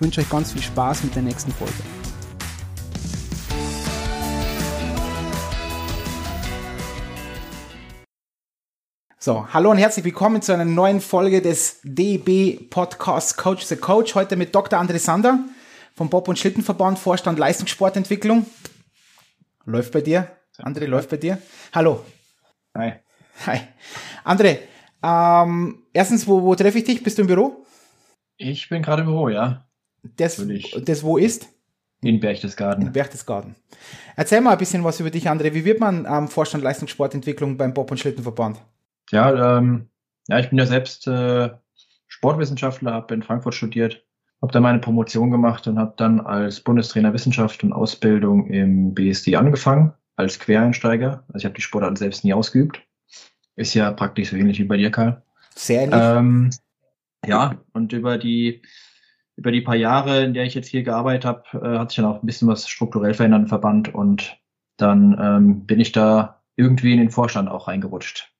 ich wünsche euch ganz viel Spaß mit der nächsten Folge. So, hallo und herzlich willkommen zu einer neuen Folge des DB Podcasts Coach the Coach. Heute mit Dr. André Sander vom Bob- und Schlittenverband, Vorstand Leistungssportentwicklung. Läuft bei dir? André, läuft bei dir? Hallo. Hi. Hi. André, ähm, erstens, wo, wo treffe ich dich? Bist du im Büro? Ich bin gerade im Büro, ja. Das, das wo ist? In Berchtesgaden. In Berchtesgaden. Erzähl mal ein bisschen was über dich, André. Wie wird man ähm, Vorstand Leistungssportentwicklung beim Bob- und Schlittenverband? Ja, ähm, ja, ich bin ja selbst äh, Sportwissenschaftler, habe in Frankfurt studiert, habe dann meine Promotion gemacht und habe dann als Bundestrainer Wissenschaft und Ausbildung im BSD angefangen, als Quereinsteiger. Also ich habe die Sportart selbst nie ausgeübt. Ist ja praktisch so ähnlich wie bei dir, Karl. Sehr ähnlich. Ähm, ja, und über die über die paar Jahre, in der ich jetzt hier gearbeitet habe, äh, hat sich dann auch ein bisschen was strukturell verändert im Verband und dann ähm, bin ich da irgendwie in den Vorstand auch reingerutscht.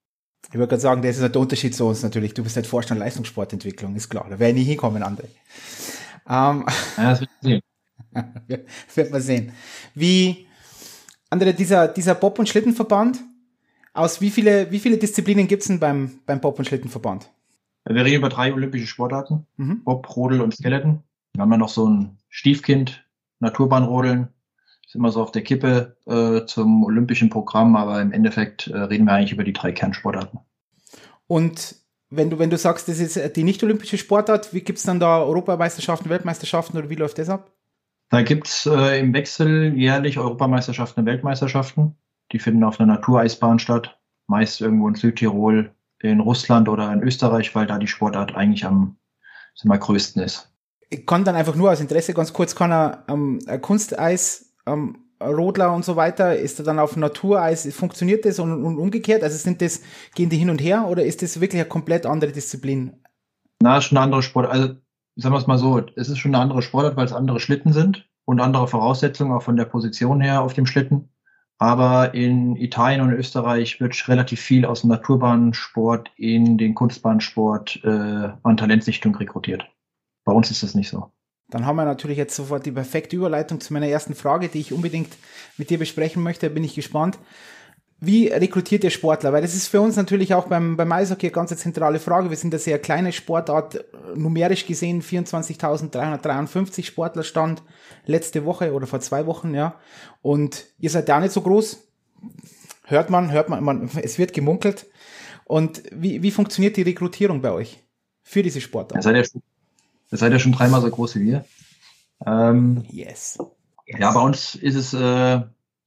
Ich würde gerade sagen, das ist halt der Unterschied zu uns natürlich. Du bist halt Vorstand Leistungssportentwicklung, ist klar. Da wäre ich nie hinkommen, André. Ähm, Ja, das wird sehen. wird man sehen. Wie, André, dieser, dieser Bob- und Schlittenverband, aus wie viele, wie viele Disziplinen gibt's denn beim, beim Bob- und Schlittenverband? Wir reden über drei olympische Sportarten, Mhm. Bob, Rodel und Skeleton. Wir haben dann noch so ein Stiefkind, Naturbahnrodeln. Ist immer so auf der Kippe äh, zum olympischen Programm, aber im Endeffekt äh, reden wir eigentlich über die drei Kernsportarten. Und wenn du, wenn du sagst, das ist die nicht-olympische Sportart, wie gibt's dann da Europameisterschaften, Weltmeisterschaften oder wie läuft das ab? Da gibt's äh, im Wechsel jährlich Europameisterschaften und Weltmeisterschaften. Die finden auf einer Natureisbahn statt, meist irgendwo in Südtirol, in Russland oder in Österreich, weil da die Sportart eigentlich am mal, größten ist. Ich kann dann einfach nur aus Interesse ganz kurz, kann er ähm, Kunsteis, ähm, Rodler und so weiter, ist er dann auf Natureis, funktioniert das und, und umgekehrt? Also sind das, gehen die hin und her oder ist das wirklich eine komplett andere Disziplin? Na, ist schon eine andere Sportart. Also sagen wir es mal so, es ist schon eine andere Sportart, weil es andere Schlitten sind und andere Voraussetzungen auch von der Position her auf dem Schlitten. Aber in Italien und Österreich wird relativ viel aus dem Naturbahnsport in den Kunstbahnsport äh, an Talentsichtung rekrutiert. Bei uns ist das nicht so. Dann haben wir natürlich jetzt sofort die perfekte Überleitung zu meiner ersten Frage, die ich unbedingt mit dir besprechen möchte. Bin ich gespannt. Wie rekrutiert ihr Sportler? Weil das ist für uns natürlich auch beim, beim Eishockey eine ganz zentrale Frage. Wir sind eine sehr kleine Sportart, numerisch gesehen 24.353 Sportler stand letzte Woche oder vor zwei Wochen, ja. Und ihr seid ja nicht so groß. Hört man, hört man, man es wird gemunkelt. Und wie, wie funktioniert die Rekrutierung bei euch für diese Ihr Sportart? seid ja schon, ihr seid ja schon dreimal so groß wie wir. Ähm, Yes. Ja, bei uns ist es äh,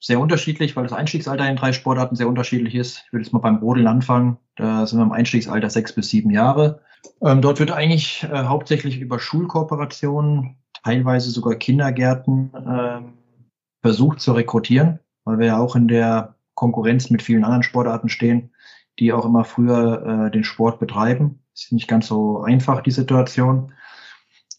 sehr unterschiedlich, weil das Einstiegsalter in drei Sportarten sehr unterschiedlich ist. Ich würde jetzt mal beim Rodeln anfangen. Da sind wir im Einstiegsalter sechs bis sieben Jahre. Ähm, dort wird eigentlich äh, hauptsächlich über Schulkooperationen, teilweise sogar Kindergärten ähm, versucht zu rekrutieren, weil wir ja auch in der Konkurrenz mit vielen anderen Sportarten stehen, die auch immer früher äh, den Sport betreiben. Ist nicht ganz so einfach, die Situation.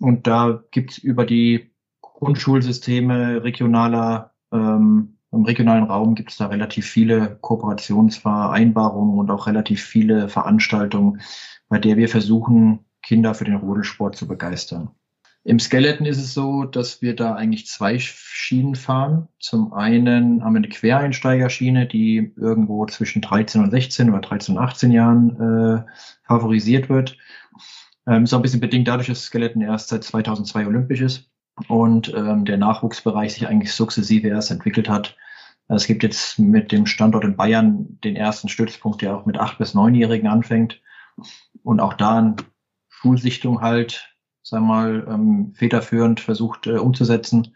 Und da gibt's über die Grundschulsysteme regionaler, ähm, im regionalen Raum gibt es da relativ viele Kooperationsvereinbarungen und auch relativ viele Veranstaltungen, bei der wir versuchen, Kinder für den Rodelsport zu begeistern. Im Skeleton ist es so, dass wir da eigentlich zwei Schienen fahren. Zum einen haben wir eine Quereinsteigerschiene, die irgendwo zwischen 13 und 16 oder 13 und 18 Jahren äh, favorisiert wird. Ähm, ist auch ein bisschen bedingt dadurch, dass Skeleton erst seit 2002 olympisch ist und ähm, der Nachwuchsbereich sich eigentlich sukzessive erst entwickelt hat. Es gibt jetzt mit dem Standort in Bayern den ersten Stützpunkt, der auch mit acht bis neunjährigen anfängt und auch da eine Schulsichtung halt, sagen wir mal, ähm, federführend versucht äh, umzusetzen.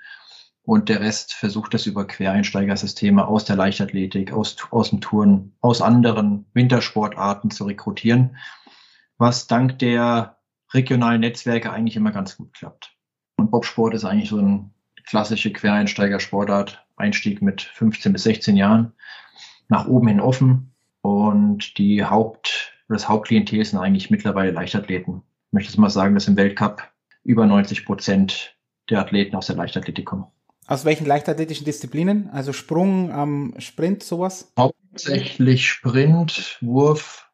Und der Rest versucht das über Quereinsteigersysteme aus der Leichtathletik, aus, aus dem Touren, aus anderen Wintersportarten zu rekrutieren, was dank der regionalen Netzwerke eigentlich immer ganz gut klappt. Und Bobsport ist eigentlich so ein klassische Quereinsteigersportart. Einstieg mit 15 bis 16 Jahren. Nach oben hin offen. Und die Haupt, das Hauptklientel sind eigentlich mittlerweile Leichtathleten. Ich möchte jetzt mal sagen, dass im Weltcup über 90 Prozent der Athleten aus der Leichtathletik kommen. Aus welchen leichtathletischen Disziplinen? Also Sprung, ähm, Sprint, sowas? Hauptsächlich Sprint, Wurf,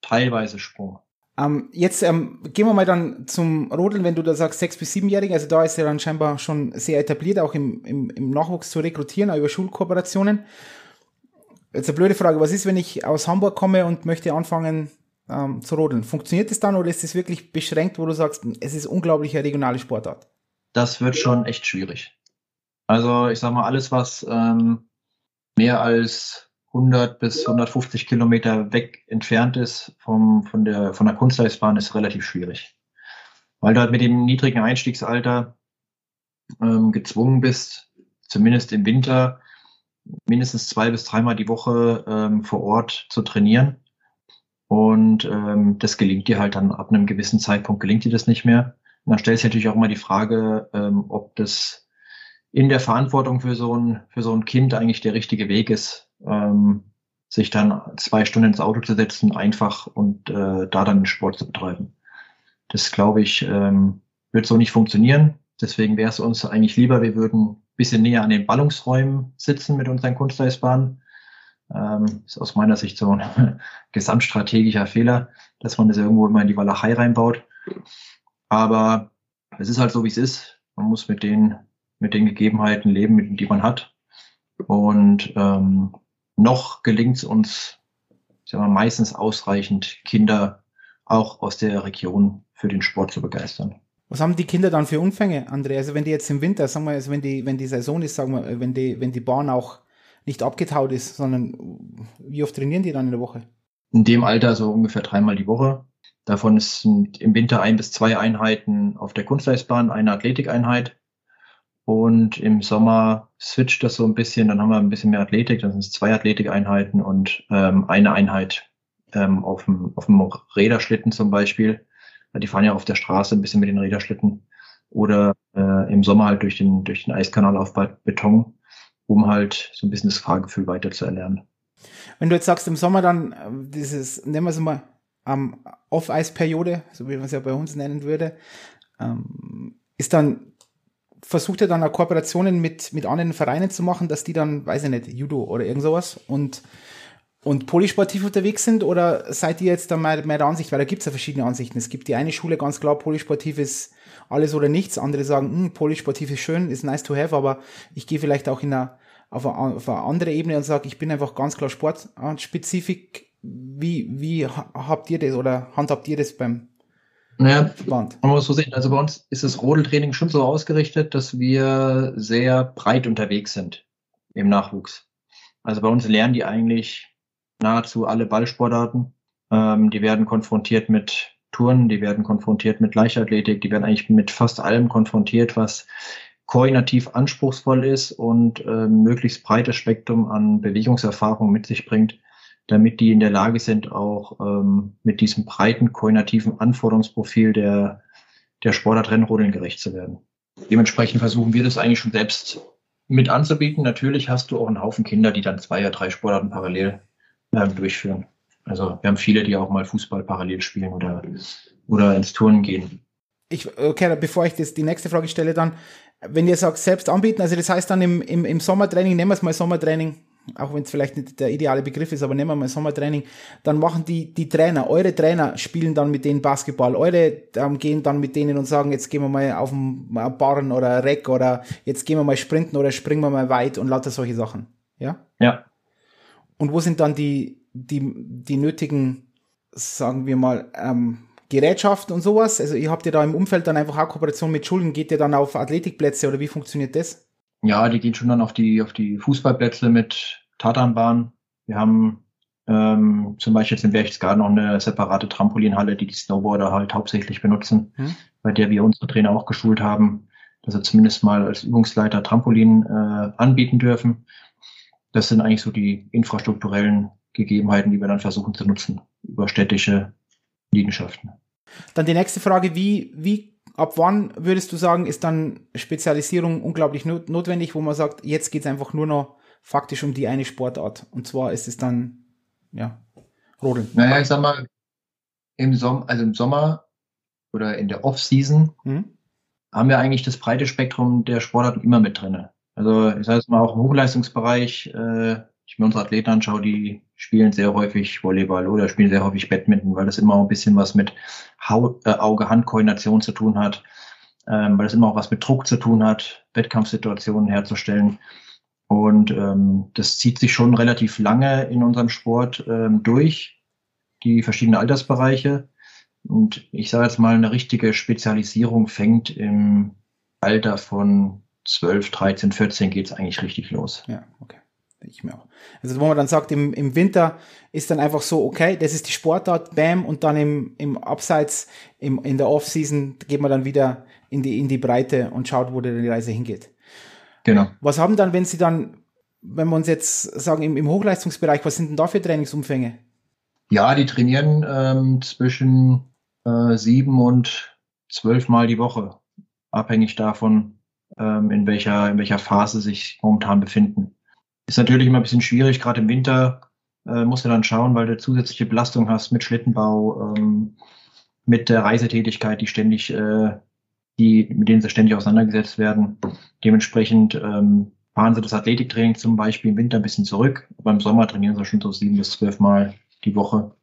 teilweise Sprung. Ähm, jetzt ähm, gehen wir mal dann zum Rodeln, wenn du da sagst sechs bis siebenjährige, also da ist er dann scheinbar schon sehr etabliert, auch im, im, im Nachwuchs zu rekrutieren, auch über Schulkooperationen. Jetzt eine blöde Frage, was ist, wenn ich aus Hamburg komme und möchte anfangen ähm, zu rodeln? Funktioniert das dann oder ist es wirklich beschränkt, wo du sagst, es ist unglaublich eine regionale Sportart? Das wird schon echt schwierig. Also ich sag mal, alles, was ähm, mehr als 100 bis 150 Kilometer weg entfernt ist vom, von, der, von der Kunstleistbahn, ist relativ schwierig. Weil du halt mit dem niedrigen Einstiegsalter ähm, gezwungen bist, zumindest im Winter, mindestens zwei bis dreimal die Woche ähm, vor Ort zu trainieren. Und ähm, das gelingt dir halt dann ab einem gewissen Zeitpunkt, gelingt dir das nicht mehr. Und dann stellt sich natürlich auch immer die Frage, ähm, ob das in der Verantwortung für so ein, für so ein Kind eigentlich der richtige Weg ist, ähm, sich dann zwei Stunden ins Auto zu setzen, einfach und äh, da dann Sport zu betreiben. Das glaube ich, ähm, wird so nicht funktionieren. Deswegen wäre es uns eigentlich lieber, wir würden ein bisschen näher an den Ballungsräumen sitzen mit unseren Kunsteisbahnen. Ähm, ist aus meiner Sicht so ein gesamtstrategischer Fehler, dass man das irgendwo immer in die Walachei reinbaut. Aber es ist halt so, wie es ist. Man muss mit den mit den Gegebenheiten leben, die man hat. Und ähm, noch gelingt es uns sagen wir, meistens ausreichend, Kinder auch aus der Region für den Sport zu begeistern. Was haben die Kinder dann für Umfänge, André? Also wenn die jetzt im Winter, sagen wir, also wenn die, wenn die Saison ist, sagen wir, wenn die, wenn die Bahn auch nicht abgetaut ist, sondern wie oft trainieren die dann in der Woche? In dem Alter so ungefähr dreimal die Woche. Davon ist im Winter ein bis zwei Einheiten auf der Kunstleistbahn, eine Athletikeinheit und im Sommer switcht das so ein bisschen, dann haben wir ein bisschen mehr Athletik, dann sind es zwei Athletikeinheiten und ähm, eine Einheit ähm, auf, dem, auf dem Räderschlitten zum Beispiel. Die fahren ja auf der Straße ein bisschen mit den Räderschlitten. Oder äh, im Sommer halt durch den, durch den Eiskanal auf Beton, um halt so ein bisschen das Fahrgefühl weiter zu erlernen. Wenn du jetzt sagst, im Sommer dann äh, dieses, nennen wir es mal, ähm, Off-Eis-Periode, so wie man es ja bei uns nennen würde, ähm, ist dann versucht er dann auch Kooperationen mit, mit anderen Vereinen zu machen, dass die dann, weiß ich nicht, Judo oder irgend sowas und, und polysportiv unterwegs sind oder seid ihr jetzt da mehr, mehr der Ansicht, weil da gibt es ja verschiedene Ansichten. Es gibt die eine Schule ganz klar, polysportiv ist alles oder nichts, andere sagen, hm, polysportiv ist schön, ist nice to have, aber ich gehe vielleicht auch in einer, auf, eine, auf eine andere Ebene und sage, ich bin einfach ganz klar sportspezifisch. Wie, wie habt ihr das oder handhabt ihr das beim, naja, man muss so sehen. Also bei uns ist das Rodeltraining schon so ausgerichtet, dass wir sehr breit unterwegs sind im Nachwuchs. Also bei uns lernen die eigentlich nahezu alle Ballsportarten. Ähm, die werden konfrontiert mit Touren, die werden konfrontiert mit Leichtathletik, die werden eigentlich mit fast allem konfrontiert, was koordinativ anspruchsvoll ist und äh, möglichst breites Spektrum an Bewegungserfahrung mit sich bringt damit die in der Lage sind, auch ähm, mit diesem breiten koordinativen Anforderungsprofil der, der Sportart Rennrodeln gerecht zu werden. Dementsprechend versuchen wir das eigentlich schon selbst mit anzubieten. Natürlich hast du auch einen Haufen Kinder, die dann zwei oder drei Sportarten parallel ähm, durchführen. Also wir haben viele, die auch mal Fußball parallel spielen oder, oder ins Turnen gehen. Ich, okay, bevor ich das, die nächste Frage stelle, dann, wenn ihr sagt, selbst anbieten, also das heißt dann im, im, im Sommertraining, nehmen wir es mal Sommertraining, auch wenn es vielleicht nicht der ideale Begriff ist, aber nehmen wir mal Sommertraining, dann machen die, die Trainer, eure Trainer spielen dann mit denen Basketball, eure ähm, gehen dann mit denen und sagen, jetzt gehen wir mal auf ein Barren oder Reck oder jetzt gehen wir mal sprinten oder springen wir mal weit und lauter solche Sachen. Ja? Ja. Und wo sind dann die, die, die nötigen, sagen wir mal, ähm, Gerätschaften und sowas? Also ihr habt ja da im Umfeld dann einfach auch Kooperation mit Schulen, geht ihr dann auf Athletikplätze oder wie funktioniert das? Ja, die gehen schon dann auf die, auf die Fußballplätze mit Tatanbahn. Wir haben ähm, zum Beispiel jetzt in Berchtesgaden noch eine separate Trampolinhalle, die die Snowboarder halt hauptsächlich benutzen, hm. bei der wir unsere Trainer auch geschult haben, dass sie zumindest mal als Übungsleiter Trampolin äh, anbieten dürfen. Das sind eigentlich so die infrastrukturellen Gegebenheiten, die wir dann versuchen zu nutzen über städtische Liegenschaften. Dann die nächste Frage, wie, wie ab wann würdest du sagen, ist dann Spezialisierung unglaublich not notwendig, wo man sagt, jetzt geht's einfach nur noch faktisch um die eine Sportart. Und zwar ist es dann, ja, Rodeln. Naja, ich sag mal, im Sommer, also im Sommer oder in der Off-Season mhm. haben wir eigentlich das breite Spektrum der Sportarten immer mit drinne. Also ich sage jetzt mal auch im Hochleistungsbereich, äh, ich mir unsere Athleten anschaue, die spielen sehr häufig Volleyball oder spielen sehr häufig Badminton, weil das immer auch ein bisschen was mit äh, Auge-Hand-Koordination zu tun hat, ähm, weil das immer auch was mit Druck zu tun hat, Wettkampfsituationen herzustellen. Und ähm, das zieht sich schon relativ lange in unserem Sport ähm, durch, die verschiedenen Altersbereiche. Und ich sage jetzt mal, eine richtige Spezialisierung fängt im Alter von 12, 13, 14 geht es eigentlich richtig los. Ja, okay. Ich mir auch. Also wo man dann sagt, im, im Winter ist dann einfach so, okay, das ist die Sportart, bam, und dann im, im Abseits, im, in der Offseason geht man dann wieder in die, in die Breite und schaut, wo die Reise hingeht. Genau. Was haben dann, wenn Sie dann, wenn wir uns jetzt sagen, im, im Hochleistungsbereich, was sind denn da für Trainingsumfänge? Ja, die trainieren ähm, zwischen äh, sieben und zwölf Mal die Woche, abhängig davon, ähm, in, welcher, in welcher Phase sich momentan befinden. Ist natürlich immer ein bisschen schwierig, gerade im Winter äh, musst du dann schauen, weil du zusätzliche Belastung hast mit Schlittenbau, ähm, mit der Reisetätigkeit, die ständig, äh, die, mit denen sie ständig auseinandergesetzt werden. Dementsprechend ähm, fahren sie das Athletiktraining zum Beispiel im Winter ein bisschen zurück. Beim Sommer trainieren sie schon so sieben bis zwölf Mal die Woche.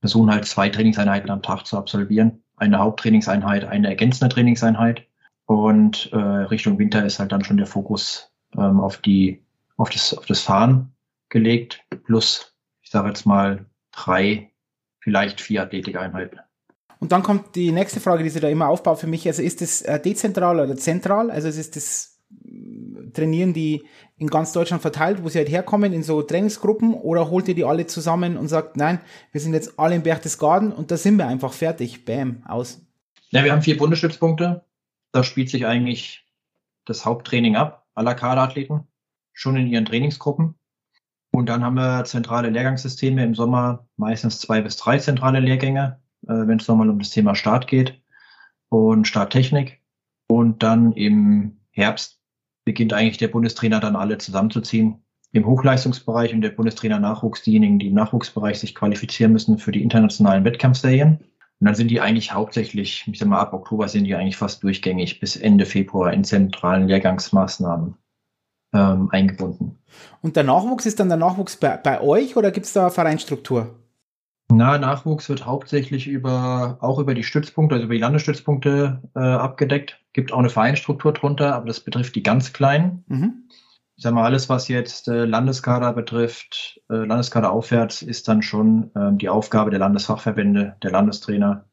Versuchen halt zwei Trainingseinheiten am Tag zu absolvieren. Eine Haupttrainingseinheit, eine ergänzende Trainingseinheit. Und äh, Richtung Winter ist halt dann schon der Fokus ähm, auf die auf das, auf das Fahren gelegt, plus, ich sage jetzt mal, drei, vielleicht vier Athletikeinheiten. Und dann kommt die nächste Frage, die sich da immer aufbaut für mich. Also ist es äh, dezentral oder zentral? Also ist das äh, Trainieren die in ganz Deutschland verteilt, wo sie halt herkommen, in so Trainingsgruppen, oder holt ihr die alle zusammen und sagt, nein, wir sind jetzt alle im Berchtesgaden und da sind wir einfach fertig. Bam, aus. Ja, wir haben vier Bundesstützpunkte. Da spielt sich eigentlich das Haupttraining ab, aller Kaderathleten schon in ihren Trainingsgruppen. Und dann haben wir zentrale Lehrgangssysteme im Sommer, meistens zwei bis drei zentrale Lehrgänge, äh, wenn es nochmal um das Thema Start geht und Starttechnik. Und dann im Herbst beginnt eigentlich der Bundestrainer dann alle zusammenzuziehen. Im Hochleistungsbereich und der Bundestrainer Nachwuchs, diejenigen, die im Nachwuchsbereich sich qualifizieren müssen für die internationalen Wettkampfserien. Und dann sind die eigentlich hauptsächlich, ich sag mal, ab Oktober sind die eigentlich fast durchgängig bis Ende Februar in zentralen Lehrgangsmaßnahmen ähm, eingebunden. Und der Nachwuchs ist dann der Nachwuchs bei, bei euch oder gibt es da Vereinstruktur? Na, Nachwuchs wird hauptsächlich über auch über die Stützpunkte, also über die Landesstützpunkte äh, abgedeckt. Gibt auch eine Vereinsstruktur drunter, aber das betrifft die ganz kleinen. Mhm. Ich sag mal, alles, was jetzt äh, Landeskader betrifft, äh, Landeskader aufwärts, ist dann schon äh, die Aufgabe der Landesfachverbände, der Landestrainer,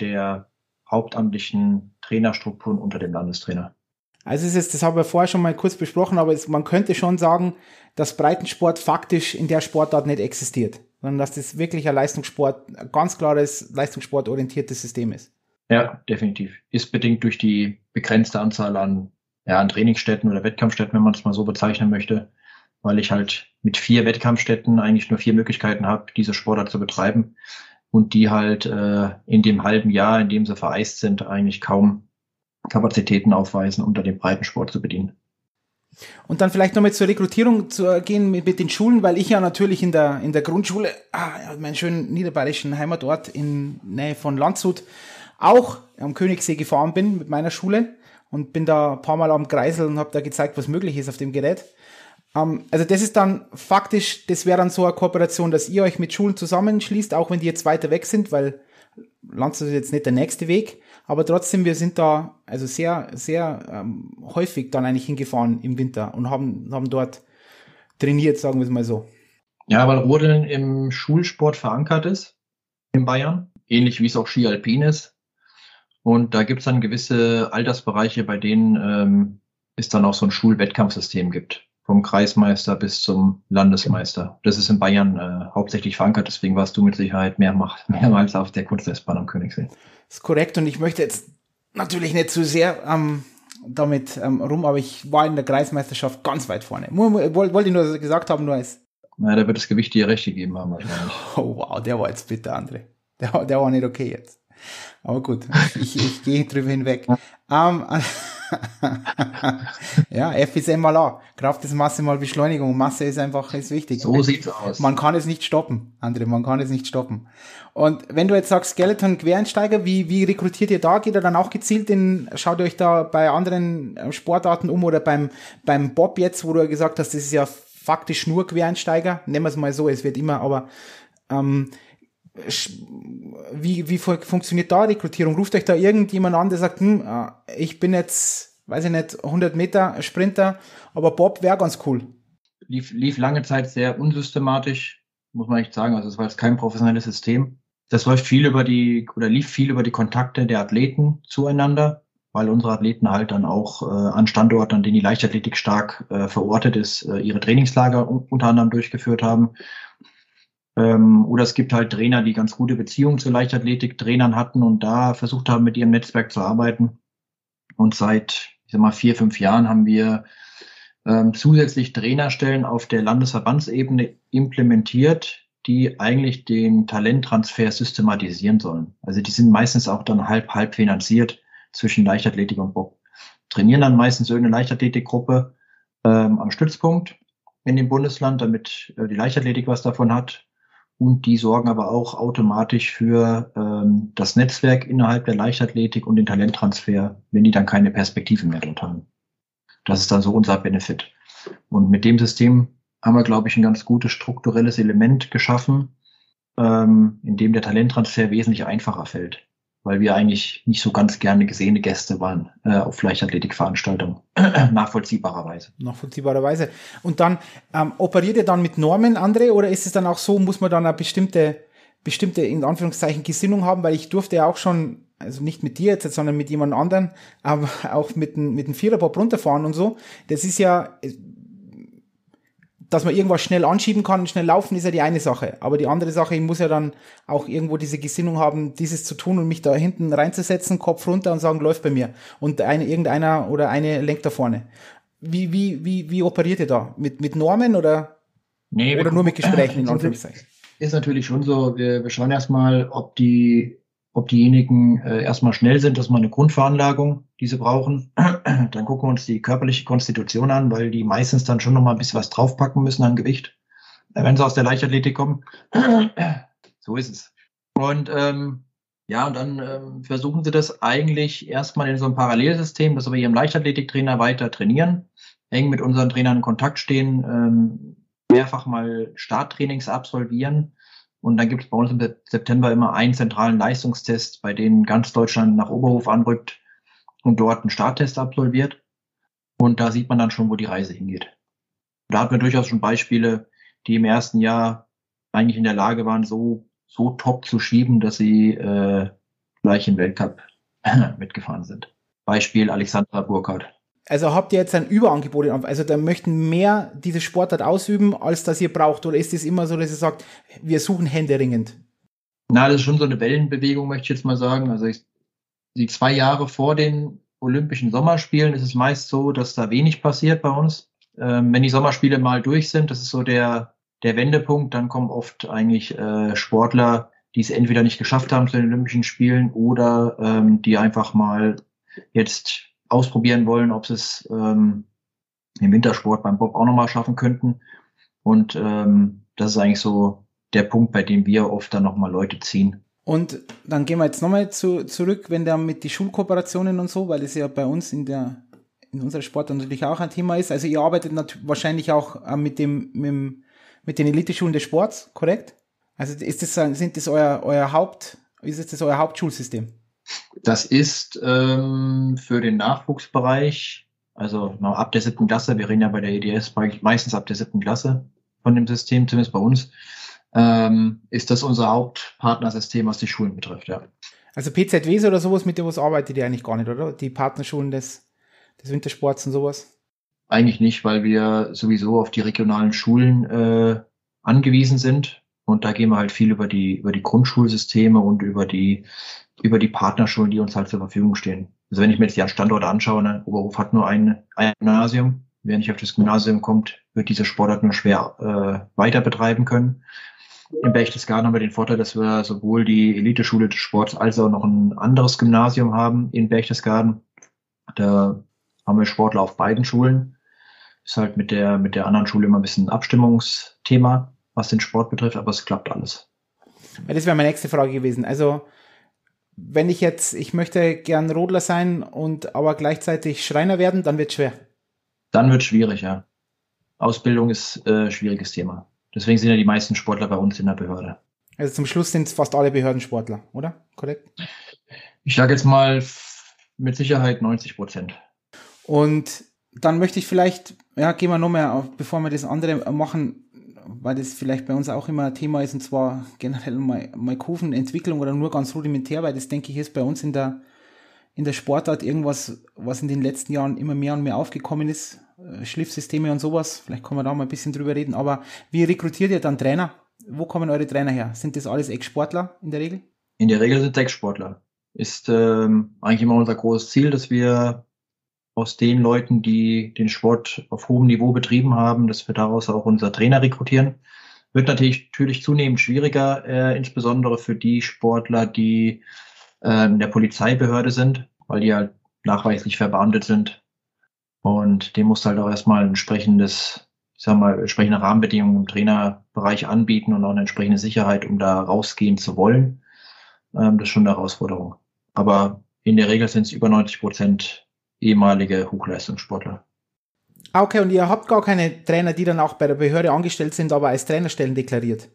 der hauptamtlichen Trainerstrukturen unter dem Landestrainer. Also es ist, das haben wir vorher schon mal kurz besprochen, aber es, man könnte schon sagen, dass Breitensport faktisch in der Sportart nicht existiert, sondern dass das wirklich ein Leistungssport, ein ganz klares Leistungssportorientiertes System ist. Ja, definitiv. Ist bedingt durch die begrenzte Anzahl an, ja, an Trainingsstätten oder Wettkampfstätten, wenn man es mal so bezeichnen möchte, weil ich halt mit vier Wettkampfstätten eigentlich nur vier Möglichkeiten habe, diese Sportart zu betreiben und die halt äh, in dem halben Jahr, in dem sie vereist sind, eigentlich kaum Kapazitäten aufweisen, um da den Breitensport zu bedienen. Und dann vielleicht nochmal zur Rekrutierung zu gehen mit, mit, den Schulen, weil ich ja natürlich in der, in der Grundschule, ah, meinen schönen niederbayerischen Heimatort in Nähe von Landshut, auch am Königssee gefahren bin mit meiner Schule und bin da ein paar Mal am Kreisel und habe da gezeigt, was möglich ist auf dem Gerät. Ähm, also das ist dann faktisch, das wäre dann so eine Kooperation, dass ihr euch mit Schulen zusammenschließt, auch wenn die jetzt weiter weg sind, weil Landshut ist jetzt nicht der nächste Weg, aber trotzdem, wir sind da also sehr, sehr ähm, häufig dann eigentlich hingefahren im Winter und haben, haben dort trainiert, sagen wir es mal so. Ja, weil Rodeln im Schulsport verankert ist in Bayern, ähnlich wie es auch Ski Alpin ist. Und da gibt es dann gewisse Altersbereiche, bei denen ähm, es dann auch so ein Schulwettkampfsystem gibt. Vom Kreismeister bis zum Landesmeister. Das ist in Bayern äh, hauptsächlich verankert, deswegen warst du mit Sicherheit mehr, mehrmals auf der Kunstfestbahn am Königssee ist korrekt und ich möchte jetzt natürlich nicht zu sehr ähm, damit ähm, rum, aber ich war in der Kreismeisterschaft ganz weit vorne. Wollte ich nur gesagt haben, nur als. Na, da wird das Gewicht dir recht gegeben haben wahrscheinlich. Oh wow, der war jetzt bitter, André. Der, der war nicht okay jetzt. Aber gut, ich, ich gehe drüber hinweg. Ähm, ja, F ist MLA. Kraft ist Masse mal Beschleunigung. Masse ist einfach ist wichtig. So sieht's aus. Man kann es nicht stoppen, André, man kann es nicht stoppen. Und wenn du jetzt sagst, Skeleton Quereinsteiger, wie, wie rekrutiert ihr da? Geht ihr dann auch gezielt in, schaut ihr euch da bei anderen äh, Sportarten um oder beim, beim Bob jetzt, wo du ja gesagt hast, das ist ja faktisch nur Quereinsteiger. Nehmen wir es mal so, es wird immer, aber ähm, wie, wie funktioniert da Rekrutierung? Ruft euch da irgendjemand an, der sagt, hm, äh, ich bin jetzt, weiß ich nicht, 100 Meter Sprinter, aber Bob wäre ganz cool. Lief, lief lange Zeit sehr unsystematisch, muss man echt sagen. Also es war jetzt kein professionelles System. Das läuft viel über die, oder lief viel über die Kontakte der Athleten zueinander, weil unsere Athleten halt dann auch äh, an Standorten, an denen die Leichtathletik stark äh, verortet ist, äh, ihre Trainingslager unter anderem durchgeführt haben ähm, oder es gibt halt Trainer, die ganz gute Beziehungen zu Leichtathletik-Trainern hatten und da versucht haben, mit ihrem Netzwerk zu arbeiten. Und seit, ich sag mal, vier, fünf Jahren haben wir ähm, zusätzlich Trainerstellen auf der Landesverbandsebene implementiert, die eigentlich den Talenttransfer systematisieren sollen. Also die sind meistens auch dann halb, halb finanziert zwischen Leichtathletik und Bob. Trainieren dann meistens irgendeine Leichtathletikgruppe ähm, am Stützpunkt in dem Bundesland, damit äh, die Leichtathletik was davon hat und die sorgen aber auch automatisch für ähm, das Netzwerk innerhalb der Leichtathletik und den Talenttransfer, wenn die dann keine Perspektiven mehr dort haben. Das ist dann so unser Benefit. Und mit dem System haben wir, glaube ich, ein ganz gutes strukturelles Element geschaffen, ähm, in dem der Talenttransfer wesentlich einfacher fällt weil wir eigentlich nicht so ganz gerne gesehene Gäste waren äh, auf Leichtathletikveranstaltungen, nachvollziehbarerweise. Nachvollziehbarerweise. Und dann ähm, operiert ihr dann mit Normen, André, oder ist es dann auch so, muss man dann eine bestimmte, bestimmte, in Anführungszeichen, Gesinnung haben, weil ich durfte ja auch schon, also nicht mit dir jetzt, sondern mit jemand anderen, aber auch mit dem, mit dem Viererpop runterfahren und so. Das ist ja, dass man irgendwas schnell anschieben kann, schnell laufen, ist ja die eine Sache. Aber die andere Sache, ich muss ja dann auch irgendwo diese Gesinnung haben, dieses zu tun und mich da hinten reinzusetzen, Kopf runter und sagen, läuft bei mir. Und eine, irgendeiner oder eine lenkt da vorne. Wie, wie, wie, wie operiert ihr da? Mit, mit Normen oder, nee, oder nur mit Gesprächen in Anführungszeichen? Ist natürlich schon so, wir, wir schauen erstmal, ob die ob diejenigen äh, erstmal schnell sind, dass man eine Grundveranlagung, die sie brauchen. dann gucken wir uns die körperliche Konstitution an, weil die meistens dann schon noch mal ein bisschen was draufpacken müssen an Gewicht, äh, wenn sie aus der Leichtathletik kommen. so ist es. Und ähm, ja, und dann ähm, versuchen sie das eigentlich erstmal in so einem Parallelsystem, dass wir ihrem Leichtathletiktrainer weiter trainieren, eng mit unseren Trainern in Kontakt stehen, ähm, mehrfach mal Starttrainings absolvieren und dann gibt es bei uns im September immer einen zentralen Leistungstest, bei dem ganz Deutschland nach Oberhof anrückt und dort einen Starttest absolviert. Und da sieht man dann schon, wo die Reise hingeht. Da hat man durchaus schon Beispiele, die im ersten Jahr eigentlich in der Lage waren, so, so top zu schieben, dass sie äh, gleich im Weltcup mitgefahren sind. Beispiel Alexandra Burkhardt. Also habt ihr jetzt ein Überangebot, also da möchten mehr diese Sportart ausüben, als das ihr braucht? Oder ist es immer so, dass ihr sagt, wir suchen händeringend? Na, das ist schon so eine Wellenbewegung, möchte ich jetzt mal sagen. Also ich, die zwei Jahre vor den Olympischen Sommerspielen ist es meist so, dass da wenig passiert bei uns. Ähm, wenn die Sommerspiele mal durch sind, das ist so der, der Wendepunkt, dann kommen oft eigentlich äh, Sportler, die es entweder nicht geschafft haben zu den Olympischen Spielen oder ähm, die einfach mal jetzt ausprobieren wollen, ob sie es ähm, im Wintersport beim Bob auch nochmal schaffen könnten. Und ähm, das ist eigentlich so der Punkt, bei dem wir oft dann nochmal Leute ziehen. Und dann gehen wir jetzt nochmal zu, zurück, wenn da mit die Schulkooperationen und so, weil es ja bei uns in der in unserer Sport natürlich auch ein Thema ist. Also ihr arbeitet wahrscheinlich auch äh, mit dem, mit, mit den Eliteschulen des Sports, korrekt? Also ist das, sind das euer, euer Haupt, ist das euer Hauptschulsystem? Das ist ähm, für den Nachwuchsbereich, also ab der siebten Klasse, wir reden ja bei der EDS meistens ab der siebten Klasse von dem System, zumindest bei uns, ähm, ist das unser Hauptpartnersystem, was die Schulen betrifft, ja. Also PZWs oder sowas, mit dem was arbeitet ihr eigentlich gar nicht, oder? Die Partnerschulen des, des Wintersports und sowas? Eigentlich nicht, weil wir sowieso auf die regionalen Schulen äh, angewiesen sind. Und da gehen wir halt viel über die, über die Grundschulsysteme und über die über die Partnerschulen, die uns halt zur Verfügung stehen. Also wenn ich mir jetzt die Standorte anschaue, ne, Oberhof hat nur ein, ein Gymnasium. Wer nicht auf das Gymnasium kommt, wird diese Sportart nur schwer äh, weiter betreiben können. In Berchtesgaden haben wir den Vorteil, dass wir sowohl die Eliteschule des Sports als auch noch ein anderes Gymnasium haben in Berchtesgaden. Da haben wir Sportler auf beiden Schulen. Ist halt mit der, mit der anderen Schule immer ein bisschen ein Abstimmungsthema, was den Sport betrifft, aber es klappt alles. Das wäre meine nächste Frage gewesen. Also, wenn ich jetzt, ich möchte gern Rodler sein und aber gleichzeitig Schreiner werden, dann wird es schwer. Dann wird es schwierig, ja. Ausbildung ist äh, schwieriges Thema. Deswegen sind ja die meisten Sportler bei uns in der Behörde. Also zum Schluss sind es fast alle Behördensportler, oder? Korrekt? Ich sage jetzt mal mit Sicherheit 90 Prozent. Und dann möchte ich vielleicht, ja, gehen wir noch mehr auf, bevor wir das andere machen, weil das vielleicht bei uns auch immer ein Thema ist, und zwar generell mal, mal Kurvenentwicklung oder nur ganz rudimentär, weil das denke ich ist bei uns in der, in der Sportart irgendwas, was in den letzten Jahren immer mehr und mehr aufgekommen ist. Äh, Schliffsysteme und sowas. Vielleicht können wir da mal ein bisschen drüber reden. Aber wie rekrutiert ihr dann Trainer? Wo kommen eure Trainer her? Sind das alles Ex-Sportler in der Regel? In der Regel sind es Ex-Sportler. Ist ähm, eigentlich immer unser großes Ziel, dass wir aus den Leuten, die den Sport auf hohem Niveau betrieben haben, dass wir daraus auch unser Trainer rekrutieren. Wird natürlich, natürlich zunehmend schwieriger, äh, insbesondere für die Sportler, die äh, in der Polizeibehörde sind, weil die halt nachweislich verbeamtet sind. Und dem muss halt auch erstmal ein entsprechendes, ich sag mal, entsprechende Rahmenbedingungen im Trainerbereich anbieten und auch eine entsprechende Sicherheit, um da rausgehen zu wollen. Ähm, das ist schon eine Herausforderung. Aber in der Regel sind es über 90 Prozent ehemalige Hochleistungssportler. Ah, okay, und ihr habt gar keine Trainer, die dann auch bei der Behörde angestellt sind, aber als Trainerstellen deklariert?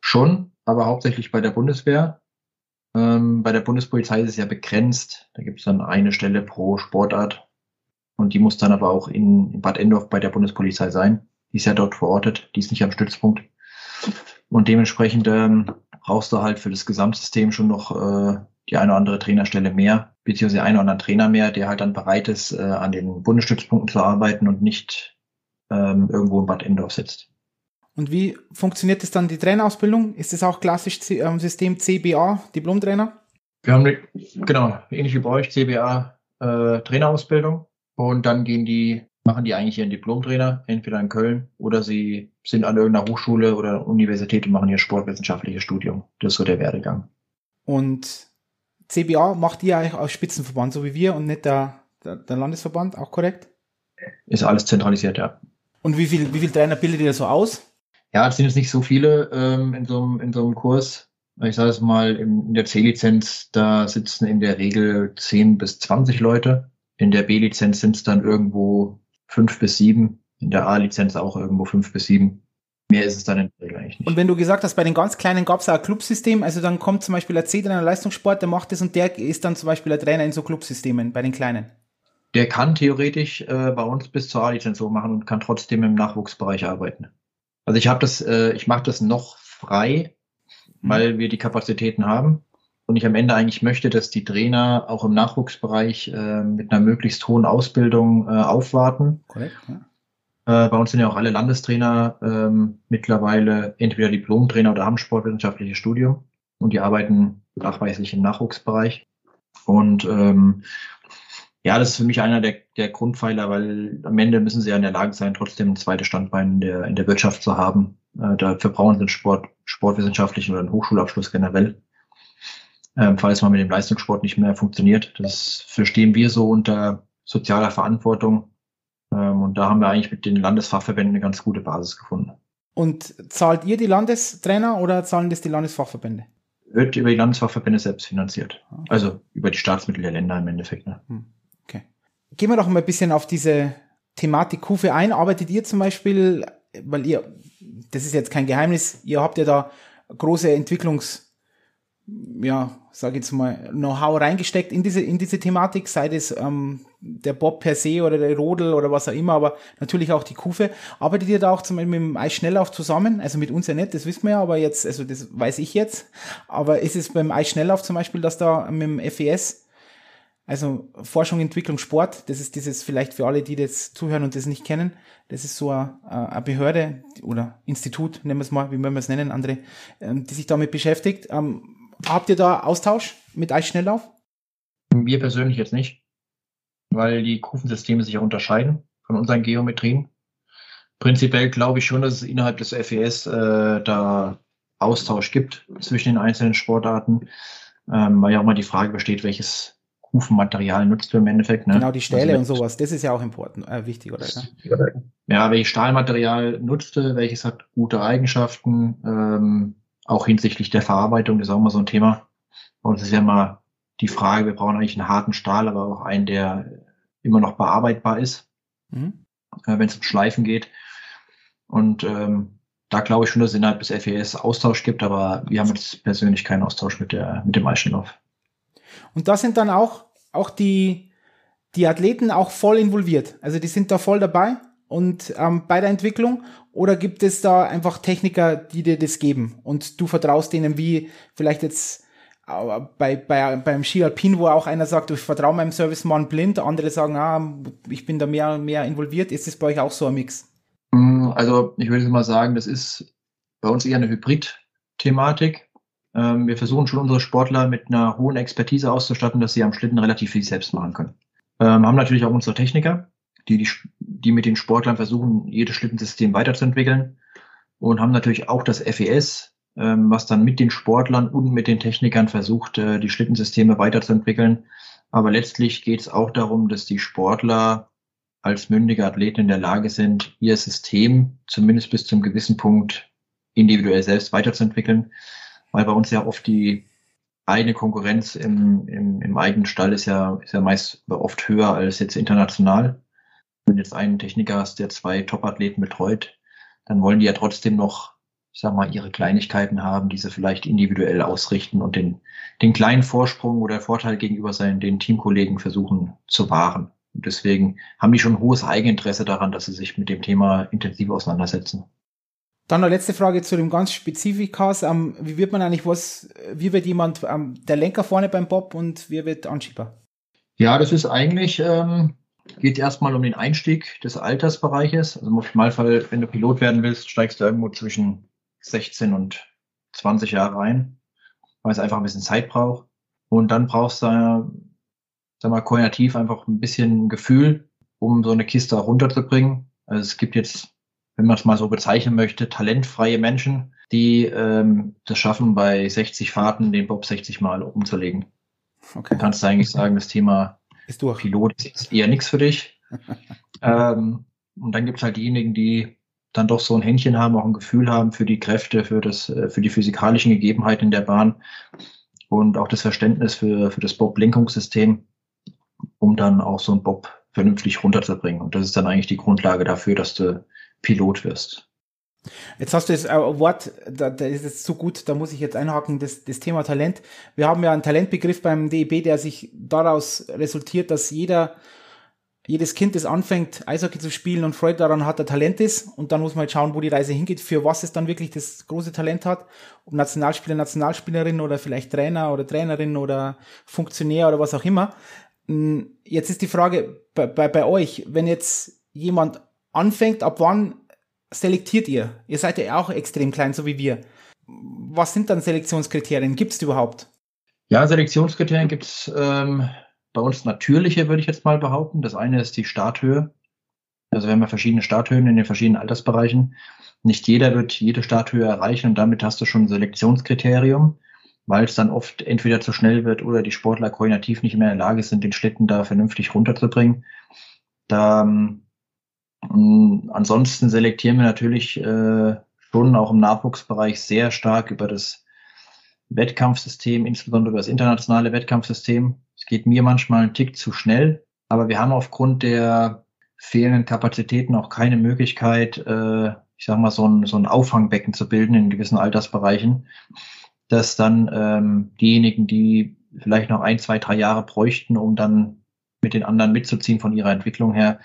Schon, aber hauptsächlich bei der Bundeswehr. Ähm, bei der Bundespolizei ist es ja begrenzt. Da gibt es dann eine Stelle pro Sportart. Und die muss dann aber auch in, in Bad Endorf bei der Bundespolizei sein. Die ist ja dort verortet, die ist nicht am Stützpunkt. Und dementsprechend ähm, brauchst du halt für das Gesamtsystem schon noch äh, die eine oder andere Trainerstelle mehr, beziehungsweise einen oder anderen Trainer mehr, der halt dann bereit ist, äh, an den Bundesstützpunkten zu arbeiten und nicht ähm, irgendwo in Bad Endorf sitzt. Und wie funktioniert das dann, die Trainerausbildung? Ist das auch klassisch ähm, System CBA, Diplomtrainer? Wir haben, genau, ähnlich wie bei euch, CBA äh, Trainerausbildung. Und dann gehen die, machen die eigentlich ihren Diplomtrainer, entweder in Köln oder sie sind an irgendeiner Hochschule oder Universität und machen ihr sportwissenschaftliches Studium. Das ist so der Werdegang. Und CBA macht ihr eigentlich als Spitzenverband, so wie wir und nicht der, der, der, Landesverband, auch korrekt? Ist alles zentralisiert, ja. Und wie viel, wie viel Trainer bildet ihr so aus? Ja, es sind jetzt nicht so viele ähm, in, so einem, in so einem Kurs. Ich sage es mal, in der C-Lizenz, da sitzen in der Regel 10 bis 20 Leute. In der B-Lizenz sind es dann irgendwo fünf bis sieben. In der A-Lizenz auch irgendwo fünf bis sieben. Mehr ist es dann in der Regel eigentlich nicht. Und wenn du gesagt hast, bei den ganz Kleinen gab es auch ein Clubsystem, also dann kommt zum Beispiel ein C-Trainer Leistungssport, der macht das und der ist dann zum Beispiel ein Trainer in so Clubsystemen bei den Kleinen. Der kann theoretisch äh, bei uns bis zur A-Lizenz so machen und kann trotzdem im Nachwuchsbereich arbeiten. Also ich habe das, äh, ich mache das noch frei, mhm. weil wir die Kapazitäten haben. Und ich am Ende eigentlich möchte, dass die Trainer auch im Nachwuchsbereich äh, mit einer möglichst hohen Ausbildung äh, aufwarten. Korrekt, ja äh, bei uns sind ja auch alle Landestrainer ähm, mittlerweile entweder Diplomtrainer oder haben sportwissenschaftliches Studium und die arbeiten nachweislich im Nachwuchsbereich. Und ähm, ja, das ist für mich einer der, der Grundpfeiler, weil am Ende müssen sie ja in der Lage sein, trotzdem ein zweites Standbein in der, in der Wirtschaft zu haben. Äh, dafür brauchen sie einen Sport, sportwissenschaftlichen oder einen Hochschulabschluss generell. Ähm, falls man mit dem Leistungssport nicht mehr funktioniert. Das verstehen wir so unter sozialer Verantwortung ähm, und da haben wir eigentlich mit den Landesfachverbänden eine ganz gute Basis gefunden. Und zahlt ihr die Landestrainer oder zahlen das die Landesfachverbände? Wird über die Landesfachverbände selbst finanziert. Okay. Also über die Staatsmittel der Länder im Endeffekt. Ne? Hm. Gehen wir doch mal ein bisschen auf diese Thematik Kufe ein. Arbeitet ihr zum Beispiel, weil ihr, das ist jetzt kein Geheimnis, ihr habt ja da große Entwicklungs- ja, sage jetzt mal, Know-how reingesteckt in diese, in diese Thematik, sei es ähm, der Bob per se oder der Rodel oder was auch immer, aber natürlich auch die Kufe. Arbeitet ihr da auch zum Beispiel mit dem Eisschnelllauf zusammen? Also mit uns ja nicht, das wissen wir ja, aber jetzt, also das weiß ich jetzt. Aber ist es beim Eisschnelllauf zum Beispiel, dass da mit dem FES, also Forschung, Entwicklung, Sport, das ist dieses vielleicht für alle, die das zuhören und das nicht kennen, das ist so eine, Behörde oder Institut, nennen wir es mal, wie wollen wir es nennen, andere, ähm, die sich damit beschäftigt. Ähm, Habt ihr da Austausch mit Eisschnelllauf? Wir persönlich jetzt nicht, weil die Kurvensysteme sich ja unterscheiden von unseren Geometrien. Prinzipiell glaube ich schon, dass es innerhalb des FES äh, da Austausch gibt zwischen den einzelnen Sportarten, ähm, weil ja auch mal die Frage besteht, welches Hufenmaterial nutzt du im Endeffekt. Ne? Genau, die Stähle also, und sowas, das ist ja auch important, äh, wichtig, oder? Ja, welches Stahlmaterial nutzt du, welches hat gute Eigenschaften, ähm, auch hinsichtlich der Verarbeitung, das ist auch mal so ein Thema. Und es ist ja mal die Frage, wir brauchen eigentlich einen harten Stahl, aber auch einen, der immer noch bearbeitbar ist, mhm. äh, wenn es um Schleifen geht. Und ähm, da glaube ich schon, dass es innerhalb des FES Austausch gibt, aber wir haben jetzt persönlich keinen Austausch mit, der, mit dem Eischenlauf. Und da sind dann auch, auch die, die Athleten auch voll involviert. Also die sind da voll dabei und ähm, bei der Entwicklung oder gibt es da einfach Techniker, die dir das geben und du vertraust denen wie vielleicht jetzt bei, bei, beim Ski Alpin, wo auch einer sagt, ich vertraue meinem Servicemann blind, andere sagen, ah, ich bin da mehr, mehr involviert. Ist das bei euch auch so ein Mix? Mm, also ich würde mal sagen, das ist bei uns eher eine Hybrid-Thematik. Ähm, wir versuchen schon unsere Sportler mit einer hohen Expertise auszustatten, dass sie am Schlitten relativ viel selbst machen können. Ähm, haben natürlich auch unsere Techniker, die, die, die mit den Sportlern versuchen, jedes Schlittensystem weiterzuentwickeln und haben natürlich auch das FES, ähm, was dann mit den Sportlern und mit den Technikern versucht, äh, die Schlittensysteme weiterzuentwickeln. Aber letztlich geht es auch darum, dass die Sportler als mündige Athleten in der Lage sind, ihr System zumindest bis zum gewissen Punkt individuell selbst weiterzuentwickeln weil bei uns ja oft die eigene Konkurrenz im, im, im eigenen Stall ist ja, ist ja meist oft höher als jetzt international. Wenn jetzt einen Techniker hast, der zwei Top-Athleten betreut, dann wollen die ja trotzdem noch, ich sag mal, ihre Kleinigkeiten haben, die sie vielleicht individuell ausrichten und den, den kleinen Vorsprung oder Vorteil gegenüber seinen, den Teamkollegen versuchen zu wahren. Und deswegen haben die schon ein hohes Eigeninteresse daran, dass sie sich mit dem Thema intensiv auseinandersetzen. Dann eine letzte Frage zu dem ganz Spezifikas. Ähm, wie wird man eigentlich was, wie wird jemand ähm, der Lenker vorne beim Bob und wie wird Anschieber? Ja, das ist eigentlich, ähm, geht erstmal um den Einstieg des Altersbereiches. Also im Optimalfall, wenn du Pilot werden willst, steigst du irgendwo zwischen 16 und 20 Jahre rein, weil es einfach ein bisschen Zeit braucht. Und dann brauchst du, sag mal, koordinativ einfach ein bisschen Gefühl, um so eine Kiste runterzubringen. Also es gibt jetzt wenn man es mal so bezeichnen möchte, talentfreie Menschen, die ähm, das schaffen, bei 60 Fahrten den Bob 60 Mal umzulegen. Okay. Du kannst eigentlich sagen, das Thema ist durch. Pilot ist eher nichts für dich. ähm, und dann gibt es halt diejenigen, die dann doch so ein Händchen haben, auch ein Gefühl haben für die Kräfte, für das, äh, für die physikalischen Gegebenheiten in der Bahn und auch das Verständnis für, für das Bob-Lenkungssystem, um dann auch so ein Bob vernünftig runterzubringen. Und das ist dann eigentlich die Grundlage dafür, dass du Pilot wirst. Jetzt hast du das Wort, da, da ist es so gut, da muss ich jetzt einhaken, das, das Thema Talent. Wir haben ja einen Talentbegriff beim DEB, der sich daraus resultiert, dass jeder, jedes Kind, das anfängt, Eishockey zu spielen und Freude daran hat, ein Talent ist. Und dann muss man halt schauen, wo die Reise hingeht, für was es dann wirklich das große Talent hat. Ob Nationalspieler, Nationalspielerin oder vielleicht Trainer oder Trainerin oder Funktionär oder was auch immer. Hm, jetzt ist die Frage bei, bei, bei euch, wenn jetzt jemand anfängt, ab wann selektiert ihr? Ihr seid ja auch extrem klein, so wie wir. Was sind dann Selektionskriterien? Gibt es überhaupt? Ja, Selektionskriterien gibt es ähm, bei uns natürliche, würde ich jetzt mal behaupten. Das eine ist die Starthöhe. Also wir haben ja verschiedene Starthöhen in den verschiedenen Altersbereichen. Nicht jeder wird jede Starthöhe erreichen und damit hast du schon ein Selektionskriterium, weil es dann oft entweder zu schnell wird oder die Sportler koordinativ nicht mehr in der Lage sind, den Schlitten da vernünftig runterzubringen. Da ähm, ansonsten selektieren wir natürlich äh, schon auch im Nachwuchsbereich sehr stark über das Wettkampfsystem, insbesondere über das internationale Wettkampfsystem. Es geht mir manchmal einen Tick zu schnell, aber wir haben aufgrund der fehlenden Kapazitäten auch keine Möglichkeit, äh, ich sag mal, so ein, so ein Auffangbecken zu bilden in gewissen Altersbereichen, dass dann ähm, diejenigen, die vielleicht noch ein, zwei, drei Jahre bräuchten, um dann mit den anderen mitzuziehen von ihrer Entwicklung her,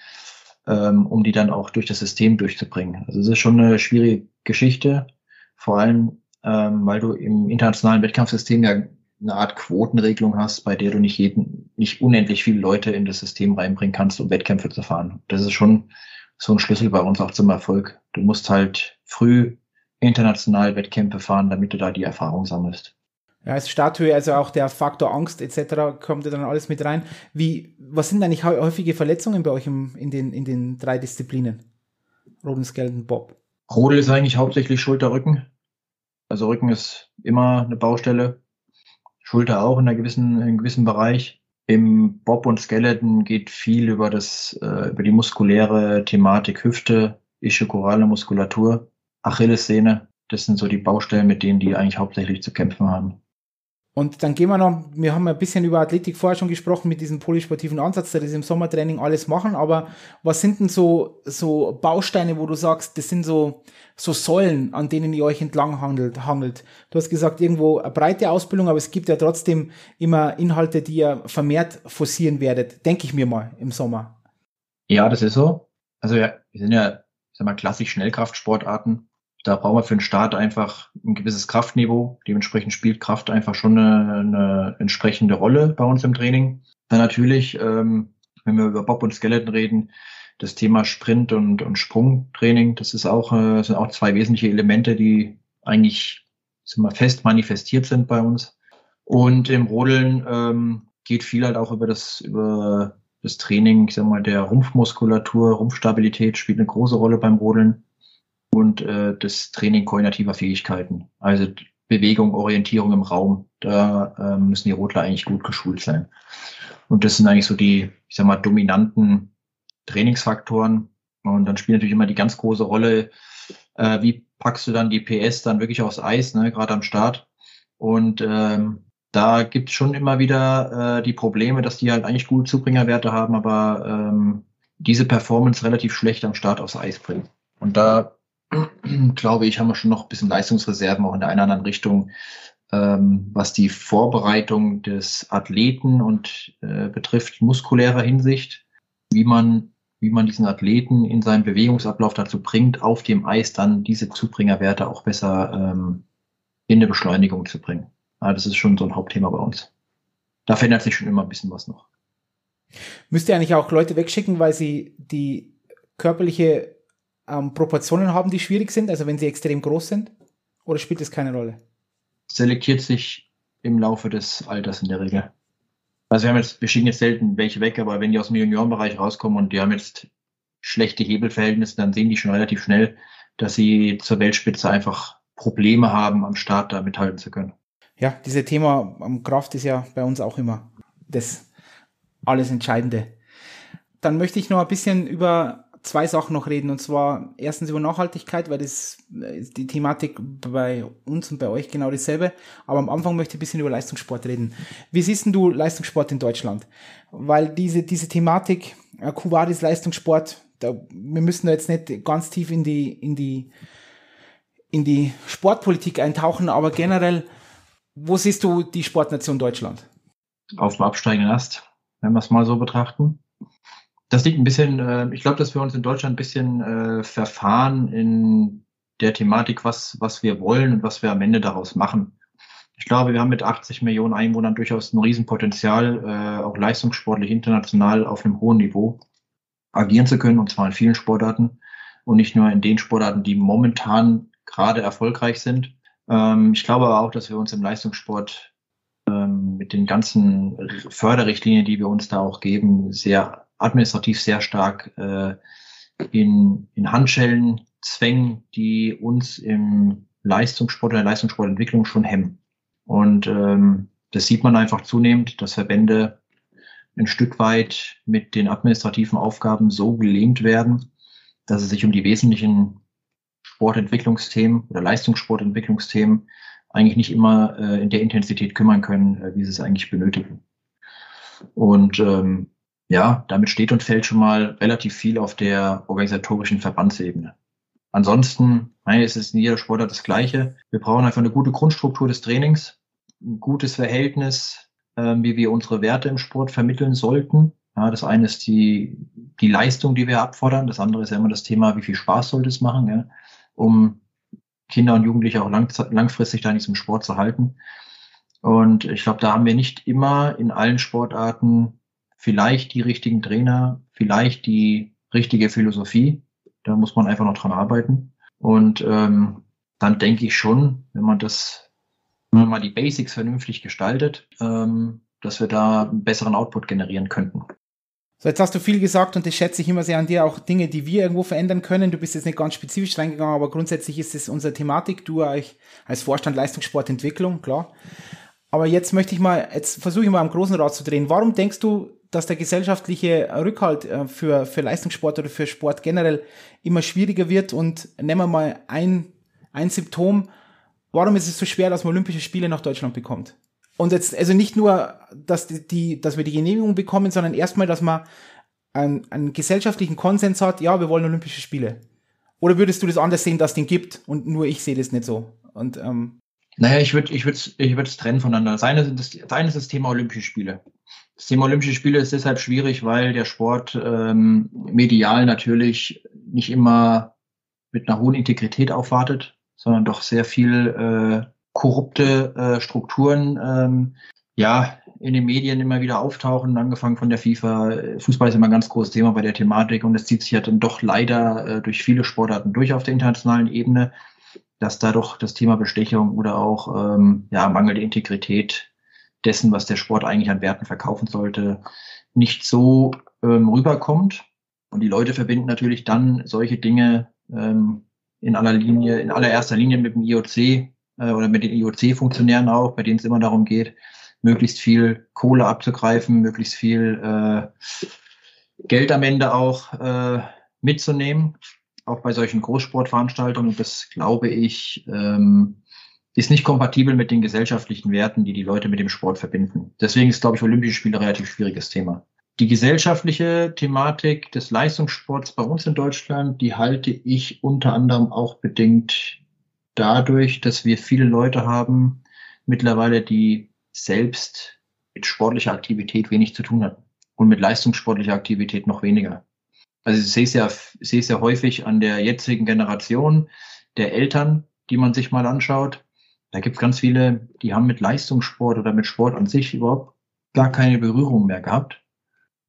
ähm, um die dann auch durch das System durchzubringen. Also es ist schon eine schwierige Geschichte, vor allem, ähm, weil du im internationalen Wettkampfsystem ja eine Art Quotenregelung hast, bei der du nicht jeden, nicht unendlich viele Leute in das System reinbringen kannst, um Wettkämpfe zu fahren. Das ist schon so ein Schlüssel bei uns auch zum Erfolg. Du musst halt früh international Wettkämpfe fahren, damit du da die Erfahrung sammelst. Ja, als Statue, also auch der Faktor Angst etc. kommt ja dann alles mit rein. Wie, was sind eigentlich häufige Verletzungen bei euch im, in, den, in den drei Disziplinen? Rodel, Skeleton, Bob. Rodel ist eigentlich hauptsächlich Schulter-Rücken. Also Rücken ist immer eine Baustelle. Schulter auch in, einer gewissen, in einem gewissen Bereich. Im Bob und Skeleton geht viel über das, äh, über die muskuläre Thematik Hüfte, ischiochorale Muskulatur, Achillessehne. Das sind so die Baustellen, mit denen die eigentlich hauptsächlich zu kämpfen haben. Und dann gehen wir noch, wir haben ein bisschen über Athletik vorher schon gesprochen mit diesem polysportiven Ansatz, der das im Sommertraining alles machen, aber was sind denn so, so Bausteine, wo du sagst, das sind so, so Säulen, an denen ihr euch entlang handelt, hangelt? Du hast gesagt, irgendwo eine breite Ausbildung, aber es gibt ja trotzdem immer Inhalte, die ihr vermehrt forcieren werdet, denke ich mir mal, im Sommer. Ja, das ist so. Also ja, wir sind ja, ich sag mal, klassisch Schnellkraftsportarten. Da brauchen wir für den Start einfach ein gewisses Kraftniveau. Dementsprechend spielt Kraft einfach schon eine, eine entsprechende Rolle bei uns im Training. Dann natürlich, ähm, wenn wir über Bob und Skeleton reden, das Thema Sprint und, und Sprungtraining, das ist auch, äh, sind auch zwei wesentliche Elemente, die eigentlich sind wir, fest manifestiert sind bei uns. Und im Rodeln ähm, geht viel halt auch über das, über das Training, ich sag mal, der Rumpfmuskulatur, Rumpfstabilität spielt eine große Rolle beim Rodeln und äh, das Training koordinativer Fähigkeiten. Also Bewegung, Orientierung im Raum. Da äh, müssen die Rotler eigentlich gut geschult sein. Und das sind eigentlich so die, ich sag mal, dominanten Trainingsfaktoren. Und dann spielt natürlich immer die ganz große Rolle, äh, wie packst du dann die PS dann wirklich aufs Eis, ne, gerade am Start. Und ähm, da gibt's schon immer wieder äh, die Probleme, dass die halt eigentlich gute Zubringerwerte haben, aber ähm, diese Performance relativ schlecht am Start aufs Eis bringen. Und da glaube ich, haben wir schon noch ein bisschen Leistungsreserven auch in der einen oder anderen Richtung, ähm, was die Vorbereitung des Athleten und äh, betrifft muskulärer Hinsicht, wie man, wie man diesen Athleten in seinem Bewegungsablauf dazu bringt, auf dem Eis dann diese Zubringerwerte auch besser ähm, in eine Beschleunigung zu bringen. Aber das ist schon so ein Hauptthema bei uns. Da verändert sich schon immer ein bisschen was noch. Müsst ihr eigentlich auch Leute wegschicken, weil sie die körperliche ähm, Proportionen haben, die schwierig sind, also wenn sie extrem groß sind? Oder spielt das keine Rolle? Selektiert sich im Laufe des Alters in der Regel. Also wir haben jetzt, wir schicken jetzt selten welche weg, aber wenn die aus dem Juniorenbereich rauskommen und die haben jetzt schlechte Hebelverhältnisse, dann sehen die schon relativ schnell, dass sie zur Weltspitze einfach Probleme haben, am Start da mithalten zu können. Ja, dieses Thema am Kraft ist ja bei uns auch immer das alles Entscheidende. Dann möchte ich noch ein bisschen über zwei Sachen noch reden. Und zwar erstens über Nachhaltigkeit, weil das ist die Thematik bei uns und bei euch genau dasselbe. Aber am Anfang möchte ich ein bisschen über Leistungssport reden. Wie siehst du Leistungssport in Deutschland? Weil diese, diese Thematik, äh, Kuwadis Leistungssport, da, wir müssen da jetzt nicht ganz tief in die, in die, in die Sportpolitik eintauchen, aber generell, wo siehst du die Sportnation Deutschland? Auf dem absteigenden Ast, wenn wir es mal so betrachten. Das liegt ein bisschen, äh, ich glaube, dass wir uns in Deutschland ein bisschen äh, verfahren in der Thematik, was, was wir wollen und was wir am Ende daraus machen. Ich glaube, wir haben mit 80 Millionen Einwohnern durchaus ein Riesenpotenzial, äh, auch leistungssportlich international auf einem hohen Niveau agieren zu können, und zwar in vielen Sportarten und nicht nur in den Sportarten, die momentan gerade erfolgreich sind. Ähm, ich glaube aber auch, dass wir uns im Leistungssport ähm, mit den ganzen Förderrichtlinien, die wir uns da auch geben, sehr administrativ sehr stark äh, in, in Handschellen zwängen, die uns im Leistungssport oder Leistungssportentwicklung schon hemmen. Und ähm, das sieht man einfach zunehmend, dass Verbände ein Stück weit mit den administrativen Aufgaben so gelähmt werden, dass sie sich um die wesentlichen Sportentwicklungsthemen oder Leistungssportentwicklungsthemen eigentlich nicht immer äh, in der Intensität kümmern können, äh, wie sie es eigentlich benötigen. Und ähm, ja, damit steht und fällt schon mal relativ viel auf der organisatorischen Verbandsebene. Ansonsten, nein, es ist in jeder Sportart das Gleiche. Wir brauchen einfach eine gute Grundstruktur des Trainings, ein gutes Verhältnis, äh, wie wir unsere Werte im Sport vermitteln sollten. Ja, das eine ist die, die Leistung, die wir abfordern. Das andere ist ja immer das Thema, wie viel Spaß sollte es machen, ja, um Kinder und Jugendliche auch lang, langfristig da in diesem Sport zu halten. Und ich glaube, da haben wir nicht immer in allen Sportarten vielleicht die richtigen Trainer, vielleicht die richtige Philosophie. Da muss man einfach noch dran arbeiten. Und ähm, dann denke ich schon, wenn man das, wenn man mal die Basics vernünftig gestaltet, ähm, dass wir da einen besseren Output generieren könnten. So, jetzt hast du viel gesagt und das schätze ich immer sehr an dir, auch Dinge, die wir irgendwo verändern können. Du bist jetzt nicht ganz spezifisch reingegangen, aber grundsätzlich ist es unsere Thematik. Du als Vorstand Leistungssportentwicklung, klar. Aber jetzt möchte ich mal, jetzt versuche ich mal am großen Rad zu drehen. Warum denkst du, dass der gesellschaftliche Rückhalt äh, für, für Leistungssport oder für Sport generell immer schwieriger wird? Und nehmen wir mal ein, ein Symptom. Warum ist es so schwer, dass man Olympische Spiele nach Deutschland bekommt? Und jetzt, also nicht nur, dass die, dass wir die Genehmigung bekommen, sondern erstmal, dass man einen, einen gesellschaftlichen Konsens hat, ja, wir wollen Olympische Spiele. Oder würdest du das anders sehen, dass es den gibt und nur ich sehe das nicht so? Und ähm, naja, ich würde ich würd, ich würd es trennen voneinander. Das eine, das, das eine ist das Thema Olympische Spiele. Das Thema Olympische Spiele ist deshalb schwierig, weil der Sport ähm, medial natürlich nicht immer mit einer hohen Integrität aufwartet, sondern doch sehr viel äh, korrupte äh, Strukturen ähm, ja in den Medien immer wieder auftauchen, angefangen von der FIFA. Fußball ist immer ein ganz großes Thema bei der Thematik und es zieht sich ja dann doch leider äh, durch viele Sportarten durch auf der internationalen Ebene, dass da doch das Thema Bestechung oder auch ähm, ja, mangelnde Integrität dessen, was der Sport eigentlich an Werten verkaufen sollte, nicht so ähm, rüberkommt. Und die Leute verbinden natürlich dann solche Dinge ähm, in aller Linie, in allererster Linie mit dem IOC, äh, oder mit den IOC-Funktionären auch, bei denen es immer darum geht, möglichst viel Kohle abzugreifen, möglichst viel äh, Geld am Ende auch äh, mitzunehmen, auch bei solchen Großsportveranstaltungen. Und das, glaube ich, ähm, ist nicht kompatibel mit den gesellschaftlichen Werten, die die Leute mit dem Sport verbinden. Deswegen ist, glaube ich, Olympische Spiele ein relativ schwieriges Thema. Die gesellschaftliche Thematik des Leistungssports bei uns in Deutschland, die halte ich unter anderem auch bedingt dadurch, dass wir viele Leute haben mittlerweile, die selbst mit sportlicher Aktivität wenig zu tun hatten und mit leistungssportlicher Aktivität noch weniger. Also ich sehe es ja, sehe es ja häufig an der jetzigen Generation der Eltern, die man sich mal anschaut. Da gibt es ganz viele, die haben mit Leistungssport oder mit Sport an sich überhaupt gar keine Berührung mehr gehabt,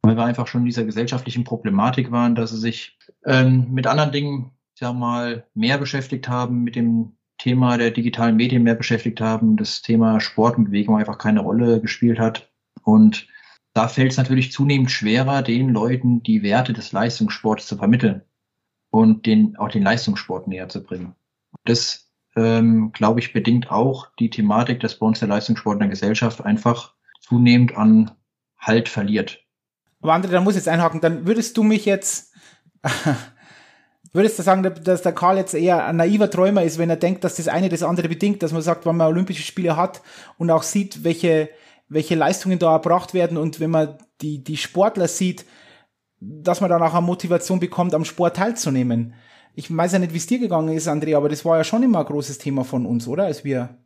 weil wir einfach schon in dieser gesellschaftlichen Problematik waren, dass sie sich ähm, mit anderen Dingen, ich sag mal, mehr beschäftigt haben, mit dem Thema der digitalen Medien mehr beschäftigt haben, das Thema Sport und Bewegung einfach keine Rolle gespielt hat. Und da fällt es natürlich zunehmend schwerer, den Leuten die Werte des Leistungssports zu vermitteln und den, auch den Leistungssport näher zu bringen. Das, ähm, glaube ich, bedingt auch die Thematik, dass bei uns der Leistungssport in der Gesellschaft einfach zunehmend an Halt verliert. Aber André, da muss ich jetzt einhaken, dann würdest du mich jetzt Würdest du sagen, dass der Karl jetzt eher ein naiver Träumer ist, wenn er denkt, dass das eine das andere bedingt, dass man sagt, wenn man Olympische Spiele hat und auch sieht, welche, welche Leistungen da erbracht werden und wenn man die, die Sportler sieht, dass man dann auch eine Motivation bekommt, am Sport teilzunehmen. Ich weiß ja nicht, wie es dir gegangen ist, André, aber das war ja schon immer ein großes Thema von uns, oder? Als wir,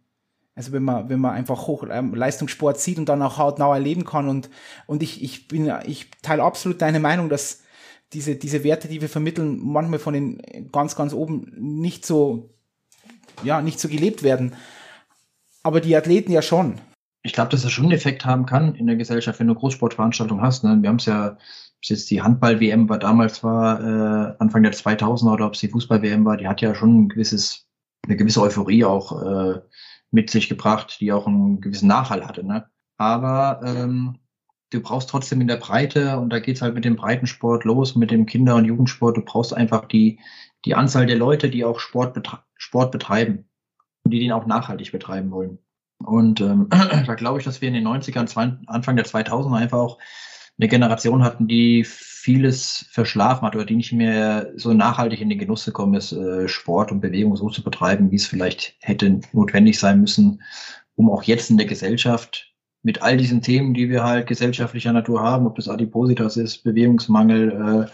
also wenn man, wenn man einfach hoch ähm, Leistungssport sieht und dann auch hautnah erleben kann und, und ich, ich bin, ich teile absolut deine Meinung, dass, diese, diese Werte, die wir vermitteln, manchmal von den ganz, ganz oben nicht so, ja, nicht so gelebt werden. Aber die Athleten ja schon. Ich glaube, dass das schon einen Effekt haben kann in der Gesellschaft, wenn du Großsportveranstaltungen hast. Ne? Wir haben es ja, ob es jetzt die Handball-WM war, damals war, äh, Anfang der 2000er oder ob es die Fußball-WM war, die hat ja schon ein gewisses, eine gewisse Euphorie auch äh, mit sich gebracht, die auch einen gewissen Nachhall hatte. Ne? Aber ähm, du brauchst trotzdem in der Breite, und da geht's halt mit dem Breitensport los, mit dem Kinder- und Jugendsport, du brauchst einfach die, die Anzahl der Leute, die auch Sport, betre Sport betreiben und die den auch nachhaltig betreiben wollen. Und ähm, da glaube ich, dass wir in den 90ern, Anfang der 2000er einfach auch eine Generation hatten, die vieles verschlafen hat oder die nicht mehr so nachhaltig in den Genuss gekommen ist, äh, Sport und Bewegung so zu betreiben, wie es vielleicht hätte notwendig sein müssen, um auch jetzt in der Gesellschaft mit all diesen Themen, die wir halt gesellschaftlicher Natur haben, ob das Adipositas ist, Bewegungsmangel,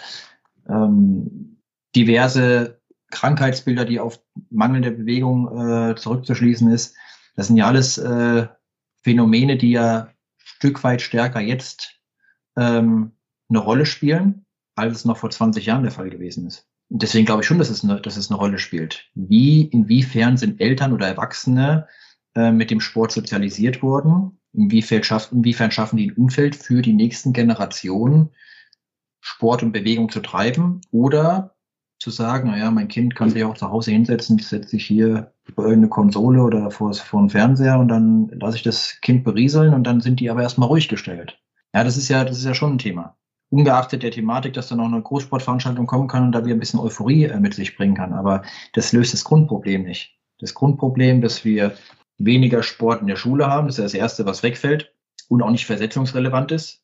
äh, ähm, diverse Krankheitsbilder, die auf mangelnde Bewegung äh, zurückzuschließen ist. Das sind ja alles äh, Phänomene, die ja Stück weit stärker jetzt ähm, eine Rolle spielen, als es noch vor 20 Jahren der Fall gewesen ist. Und deswegen glaube ich schon, dass es, eine, dass es eine Rolle spielt. Wie, inwiefern sind Eltern oder Erwachsene äh, mit dem Sport sozialisiert worden? Inwiefern, schaff, inwiefern schaffen die ein Umfeld für die nächsten Generationen, Sport und Bewegung zu treiben oder zu sagen, naja, mein Kind kann sich auch zu Hause hinsetzen, setze sich hier über irgendeine Konsole oder vor, vor den Fernseher und dann lasse ich das Kind berieseln und dann sind die aber erstmal ruhig gestellt. Ja, das ist ja, das ist ja schon ein Thema. ungeachtet der Thematik, dass dann auch eine Großsportveranstaltung kommen kann und da wieder ein bisschen Euphorie äh, mit sich bringen kann. Aber das löst das Grundproblem nicht. Das Grundproblem, dass wir weniger Sport in der Schule haben, das ist das Erste, was wegfällt und auch nicht versetzungsrelevant ist.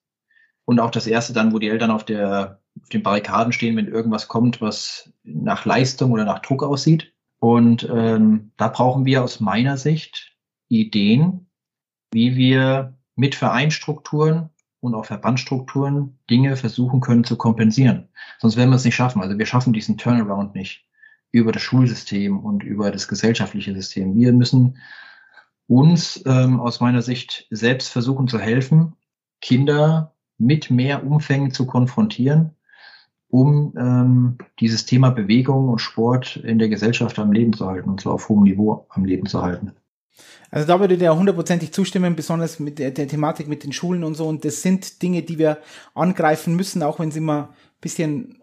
Und auch das Erste dann, wo die Eltern auf, der, auf den Barrikaden stehen, wenn irgendwas kommt, was nach Leistung oder nach Druck aussieht. Und ähm, da brauchen wir aus meiner Sicht Ideen, wie wir mit Vereinstrukturen und auch Verbandstrukturen Dinge versuchen können zu kompensieren. Sonst werden wir es nicht schaffen. Also wir schaffen diesen Turnaround nicht über das Schulsystem und über das gesellschaftliche System. Wir müssen uns ähm, aus meiner Sicht selbst versuchen zu helfen, Kinder mit mehr Umfängen zu konfrontieren, um ähm, dieses Thema Bewegung und Sport in der Gesellschaft am Leben zu halten und zwar auf hohem Niveau am Leben zu halten. Also da würde der hundertprozentig zustimmen, besonders mit der, der, Thematik mit den Schulen und so. Und das sind Dinge, die wir angreifen müssen, auch wenn es immer ein bisschen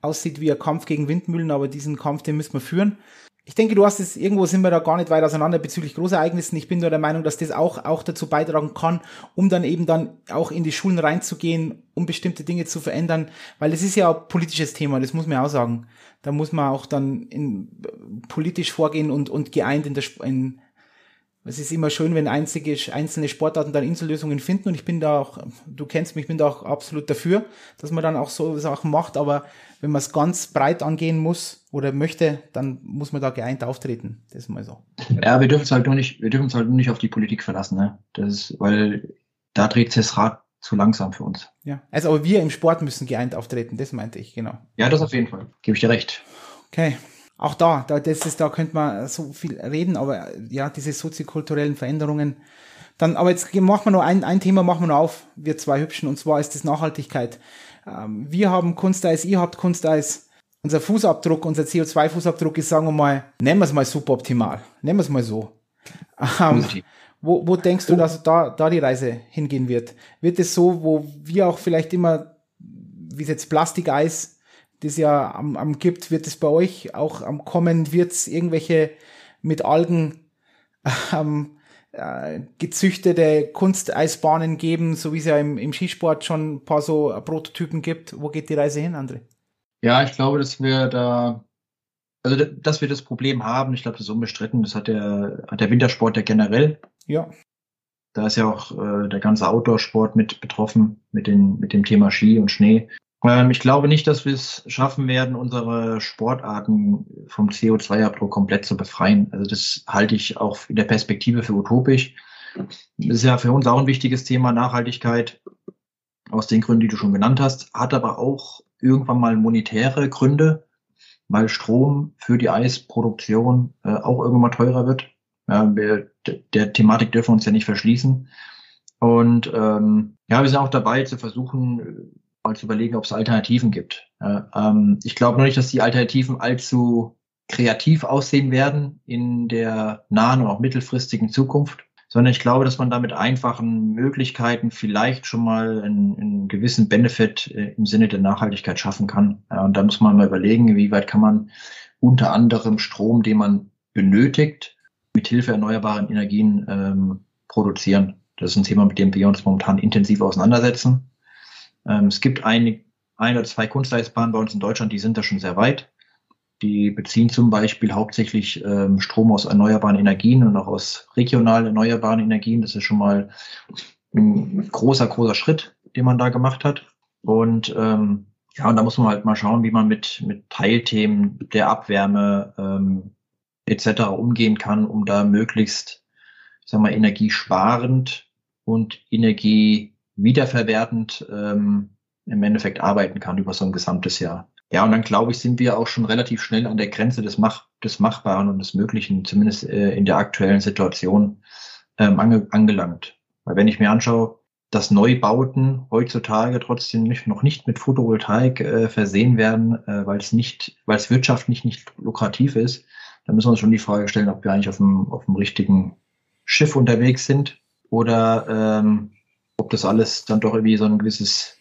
aussieht wie ein Kampf gegen Windmühlen, aber diesen Kampf, den müssen wir führen. Ich denke, du hast es, irgendwo sind wir da gar nicht weit auseinander bezüglich Großereignissen. Ich bin nur der Meinung, dass das auch, auch dazu beitragen kann, um dann eben dann auch in die Schulen reinzugehen, um bestimmte Dinge zu verändern, weil es ist ja ein politisches Thema, das muss man auch sagen. Da muss man auch dann in, politisch vorgehen und, und geeint in der, in, es ist immer schön, wenn einzige, einzelne Sportarten dann Insellösungen finden und ich bin da auch, du kennst mich, ich bin da auch absolut dafür, dass man dann auch so Sachen macht, aber wenn man es ganz breit angehen muss oder möchte, dann muss man da geeint auftreten. Das ist mal so. Ja, wir dürfen es halt nur nicht, wir dürfen es halt nur nicht auf die Politik verlassen, ne? Das ist, weil da dreht sich das Rad zu langsam für uns. Ja, also aber wir im Sport müssen geeint auftreten, das meinte ich, genau. Ja, das auf jeden Fall. Gebe ich dir recht. Okay auch da, da, das ist, da könnte man so viel reden, aber ja, diese soziokulturellen Veränderungen. Dann, aber jetzt machen wir noch ein, ein Thema, machen wir noch auf, wir zwei Hübschen, und zwar ist das Nachhaltigkeit. Ähm, wir haben Kunsteis, ihr habt Kunsteis. Unser Fußabdruck, unser CO2-Fußabdruck ist, sagen wir mal, nennen wir es mal suboptimal. Nennen wir es mal so. Ähm, wo, wo denkst du, dass da, da die Reise hingehen wird? Wird es so, wo wir auch vielleicht immer, wie es jetzt Plastikeis das ja am, am gibt, wird es bei euch auch am kommen, wird es irgendwelche mit Algen ähm, äh, gezüchtete Kunsteisbahnen geben, so wie es ja im, im Skisport schon ein paar so Prototypen gibt. Wo geht die Reise hin, André? Ja, ich glaube, dass wir da, also dass wir das Problem haben, ich glaube, das ist unbestritten, das hat der, hat der Wintersport ja generell. Ja. Da ist ja auch äh, der ganze Outdoor-Sport mit betroffen, mit, den, mit dem Thema Ski und Schnee. Ähm, ich glaube nicht, dass wir es schaffen werden, unsere Sportarten vom CO2-Abdruck komplett zu befreien. Also das halte ich auch in der Perspektive für utopisch. Das ist ja für uns auch ein wichtiges Thema, Nachhaltigkeit, aus den Gründen, die du schon genannt hast, hat aber auch irgendwann mal monetäre Gründe, weil Strom für die Eisproduktion äh, auch irgendwann mal teurer wird. Ja, wir, der Thematik dürfen wir uns ja nicht verschließen. Und ähm, ja, wir sind auch dabei zu versuchen, mal zu überlegen, ob es Alternativen gibt. Ähm, ich glaube noch nicht, dass die Alternativen allzu kreativ aussehen werden in der nahen und auch mittelfristigen Zukunft, sondern ich glaube, dass man da mit einfachen Möglichkeiten vielleicht schon mal einen, einen gewissen Benefit äh, im Sinne der Nachhaltigkeit schaffen kann. Ja, und da muss man mal überlegen, wie weit kann man unter anderem Strom, den man benötigt, mit Hilfe erneuerbaren Energien ähm, produzieren. Das ist ein Thema, mit dem wir uns momentan intensiv auseinandersetzen. Ähm, es gibt ein, ein oder zwei Kunsteisbahnen bei uns in Deutschland, die sind da schon sehr weit. Die beziehen zum Beispiel hauptsächlich ähm, Strom aus erneuerbaren Energien und auch aus regional erneuerbaren Energien. Das ist schon mal ein großer, großer Schritt, den man da gemacht hat. Und ähm, ja, und da muss man halt mal schauen, wie man mit, mit Teilthemen der Abwärme ähm, etc. umgehen kann, um da möglichst, sagen wir, energiesparend und energie wiederverwertend ähm, im Endeffekt arbeiten kann über so ein gesamtes Jahr. Ja, und dann glaube ich, sind wir auch schon relativ schnell an der Grenze des, Mach des Machbaren und des Möglichen, zumindest äh, in der aktuellen Situation, ähm, ange angelangt. Weil wenn ich mir anschaue, dass Neubauten heutzutage trotzdem nicht, noch nicht mit Photovoltaik äh, versehen werden, äh, weil es nicht, weil es wirtschaftlich nicht lukrativ ist, dann müssen wir uns schon die Frage stellen, ob wir eigentlich auf dem, auf dem richtigen Schiff unterwegs sind oder ähm, ob das alles dann doch irgendwie so ein gewisses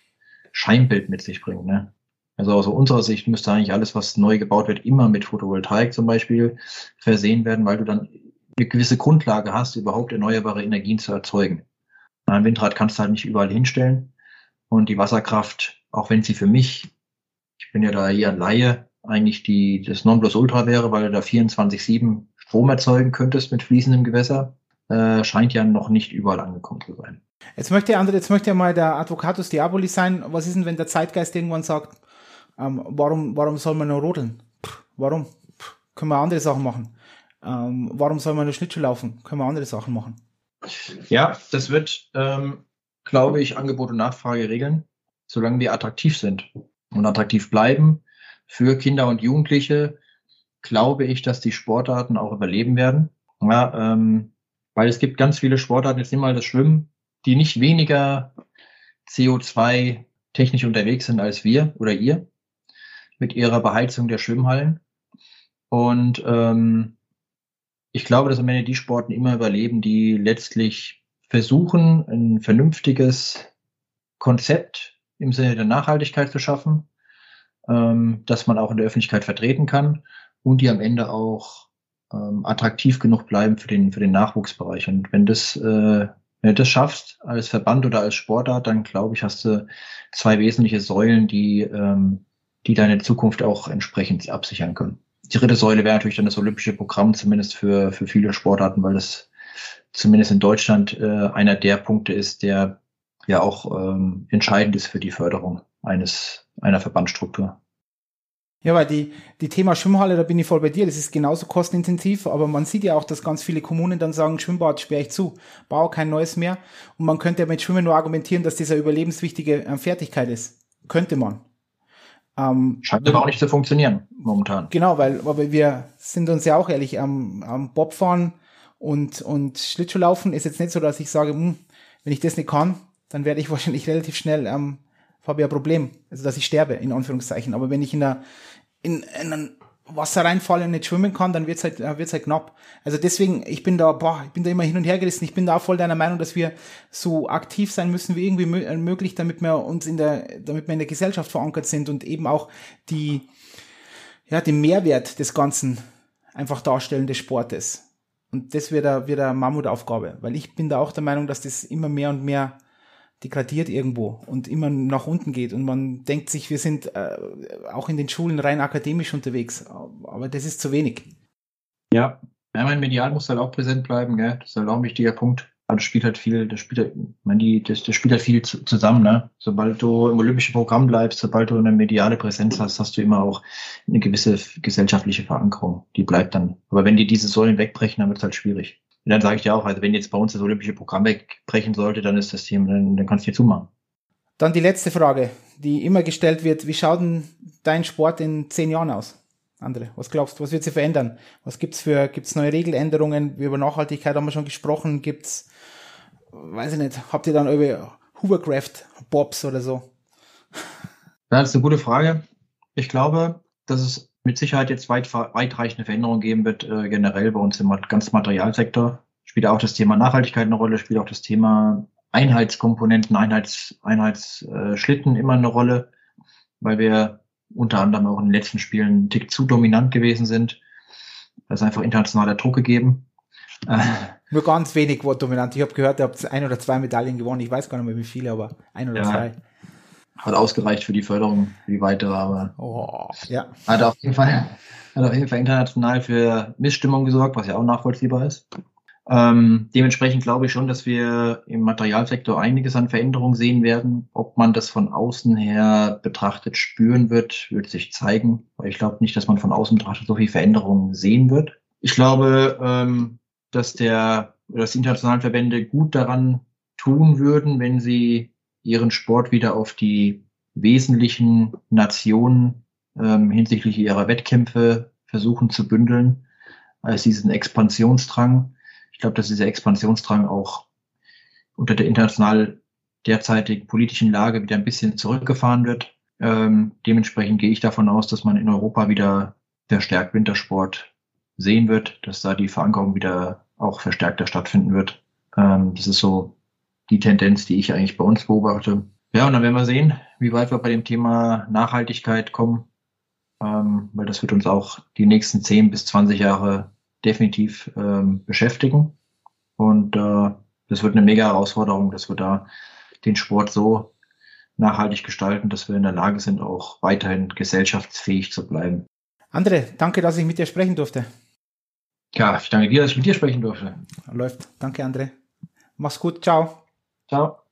Scheinbild mit sich bringt. Ne? Also aus unserer Sicht müsste eigentlich alles, was neu gebaut wird, immer mit Photovoltaik zum Beispiel versehen werden, weil du dann eine gewisse Grundlage hast, überhaupt erneuerbare Energien zu erzeugen. Ein Windrad kannst du halt nicht überall hinstellen und die Wasserkraft auch wenn sie für mich, ich bin ja da eher Laie, eigentlich die, das Nonplusultra wäre, weil du da 24-7 Strom erzeugen könntest mit fließendem Gewässer, äh, scheint ja noch nicht überall angekommen zu sein. Jetzt möchte André, jetzt möchte mal der Advocatus Diaboli sein. Was ist denn, wenn der Zeitgeist irgendwann sagt, ähm, warum, warum soll man nur rodeln? Pff, warum? Pff, können wir andere Sachen machen? Ähm, warum soll man nur Schlittschuh laufen? Können wir andere Sachen machen? Ja, das wird, ähm, glaube ich, Angebot und Nachfrage regeln, solange wir attraktiv sind und attraktiv bleiben für Kinder und Jugendliche, glaube ich, dass die Sportarten auch überleben werden. Ja, ähm, weil es gibt ganz viele Sportarten, jetzt nehmen wir mal das Schwimmen, die nicht weniger CO2 technisch unterwegs sind als wir oder ihr mit ihrer Beheizung der Schwimmhallen. Und ähm, ich glaube, dass am Ende die Sporten immer überleben, die letztlich versuchen, ein vernünftiges Konzept im Sinne der Nachhaltigkeit zu schaffen, ähm, dass man auch in der Öffentlichkeit vertreten kann und die am Ende auch ähm, attraktiv genug bleiben für den, für den Nachwuchsbereich. Und wenn das, äh, wenn du das schaffst als Verband oder als Sportart, dann glaube ich, hast du zwei wesentliche Säulen, die, ähm, die deine Zukunft auch entsprechend absichern können. Die dritte Säule wäre natürlich dann das olympische Programm, zumindest für, für viele Sportarten, weil das zumindest in Deutschland äh, einer der Punkte ist, der ja auch ähm, entscheidend ist für die Förderung eines einer Verbandsstruktur. Ja, weil die, die Thema Schwimmhalle, da bin ich voll bei dir, das ist genauso kostenintensiv, aber man sieht ja auch, dass ganz viele Kommunen dann sagen, Schwimmbad sperre ich zu, baue kein neues mehr. Und man könnte ja mit Schwimmen nur argumentieren, dass dieser überlebenswichtige äh, Fertigkeit ist. Könnte man. Ähm, Scheint aber auch nicht zu funktionieren, momentan. Genau, weil, aber wir sind uns ja auch ehrlich, am, am Bobfahren und, und Schlittschuhlaufen ist jetzt nicht so, dass ich sage, hm, wenn ich das nicht kann, dann werde ich wahrscheinlich relativ schnell ähm, habe ich ein Problem. Also, dass ich sterbe, in Anführungszeichen. Aber wenn ich in, einer, in, in ein Wasser reinfalle und nicht schwimmen kann, dann wird's halt, wird's halt knapp. Also deswegen, ich bin da, boah, ich bin da immer hin und her gerissen. Ich bin da voll deiner Meinung, dass wir so aktiv sein müssen wie irgendwie äh, möglich, damit wir uns in der, damit wir in der Gesellschaft verankert sind und eben auch die, ja, den Mehrwert des Ganzen einfach darstellen des Sportes. Und das wird eine, wird eine Mammutaufgabe, weil ich bin da auch der Meinung, dass das immer mehr und mehr degradiert irgendwo und immer nach unten geht und man denkt sich, wir sind äh, auch in den Schulen rein akademisch unterwegs, aber das ist zu wenig. Ja, ja mein Medial muss halt auch präsent bleiben, gell? das ist halt auch ein wichtiger Punkt. Aber das spielt halt viel, das spielt halt, man, die, das, das spielt halt viel zusammen, ne? Sobald du im olympischen Programm bleibst, sobald du eine mediale Präsenz hast, hast du immer auch eine gewisse gesellschaftliche Verankerung. Die bleibt dann. Aber wenn die diese Säulen wegbrechen, dann wird es halt schwierig. Und dann sage ich dir auch, also wenn jetzt bei uns das olympische Programm wegbrechen sollte, dann ist das Thema, dann, dann kannst du hier zumachen. Dann die letzte Frage, die immer gestellt wird. Wie schaut denn dein Sport in zehn Jahren aus? Andre, was glaubst du, was wird sich verändern? Was gibt's für, gibt's neue Regeländerungen? Über Nachhaltigkeit haben wir schon gesprochen. Gibt's, weiß ich nicht, habt ihr dann über Hovercraft Bobs oder so? Ja, das ist eine gute Frage. Ich glaube, dass es mit Sicherheit jetzt weit, weitreichende Veränderungen geben wird, äh, generell bei uns im ganzen Materialsektor. Spielt auch das Thema Nachhaltigkeit eine Rolle, spielt auch das Thema Einheitskomponenten, Einheits, Einheitsschlitten immer eine Rolle, weil wir unter anderem auch in den letzten Spielen einen Tick zu dominant gewesen sind. Da ist einfach internationaler Druck gegeben. Nur ganz wenig war dominant. Ich habe gehört, ihr habt ein oder zwei Medaillen gewonnen. Ich weiß gar nicht mehr wie viele, aber ein oder ja. zwei hat ausgereicht für die Förderung, für die weitere, aber oh, ja. hat auf jeden Fall, hat auf jeden Fall international für Missstimmung gesorgt, was ja auch nachvollziehbar ist. Ähm, dementsprechend glaube ich schon, dass wir im Materialsektor einiges an Veränderungen sehen werden. Ob man das von außen her betrachtet spüren wird, wird sich zeigen. Weil ich glaube nicht, dass man von außen betrachtet so viel Veränderungen sehen wird. Ich glaube, ähm, dass der, dass die internationalen Verbände gut daran tun würden, wenn sie ihren Sport wieder auf die wesentlichen Nationen ähm, hinsichtlich ihrer Wettkämpfe versuchen zu bündeln, als diesen Expansionsdrang. Ich glaube, dass dieser Expansionsdrang auch unter der international derzeitigen politischen Lage wieder ein bisschen zurückgefahren wird. Ähm, dementsprechend gehe ich davon aus, dass man in Europa wieder verstärkt Wintersport sehen wird, dass da die Verankerung wieder auch verstärkter stattfinden wird. Ähm, das ist so die Tendenz, die ich eigentlich bei uns beobachte. Ja, und dann werden wir sehen, wie weit wir bei dem Thema Nachhaltigkeit kommen, ähm, weil das wird uns auch die nächsten 10 bis 20 Jahre definitiv ähm, beschäftigen. Und äh, das wird eine mega Herausforderung, dass wir da den Sport so nachhaltig gestalten, dass wir in der Lage sind, auch weiterhin gesellschaftsfähig zu bleiben. Andre, danke, dass ich mit dir sprechen durfte. Ja, ich danke dir, dass ich mit dir sprechen durfte. Läuft. Danke, Andre. Mach's gut. Ciao. Ciao.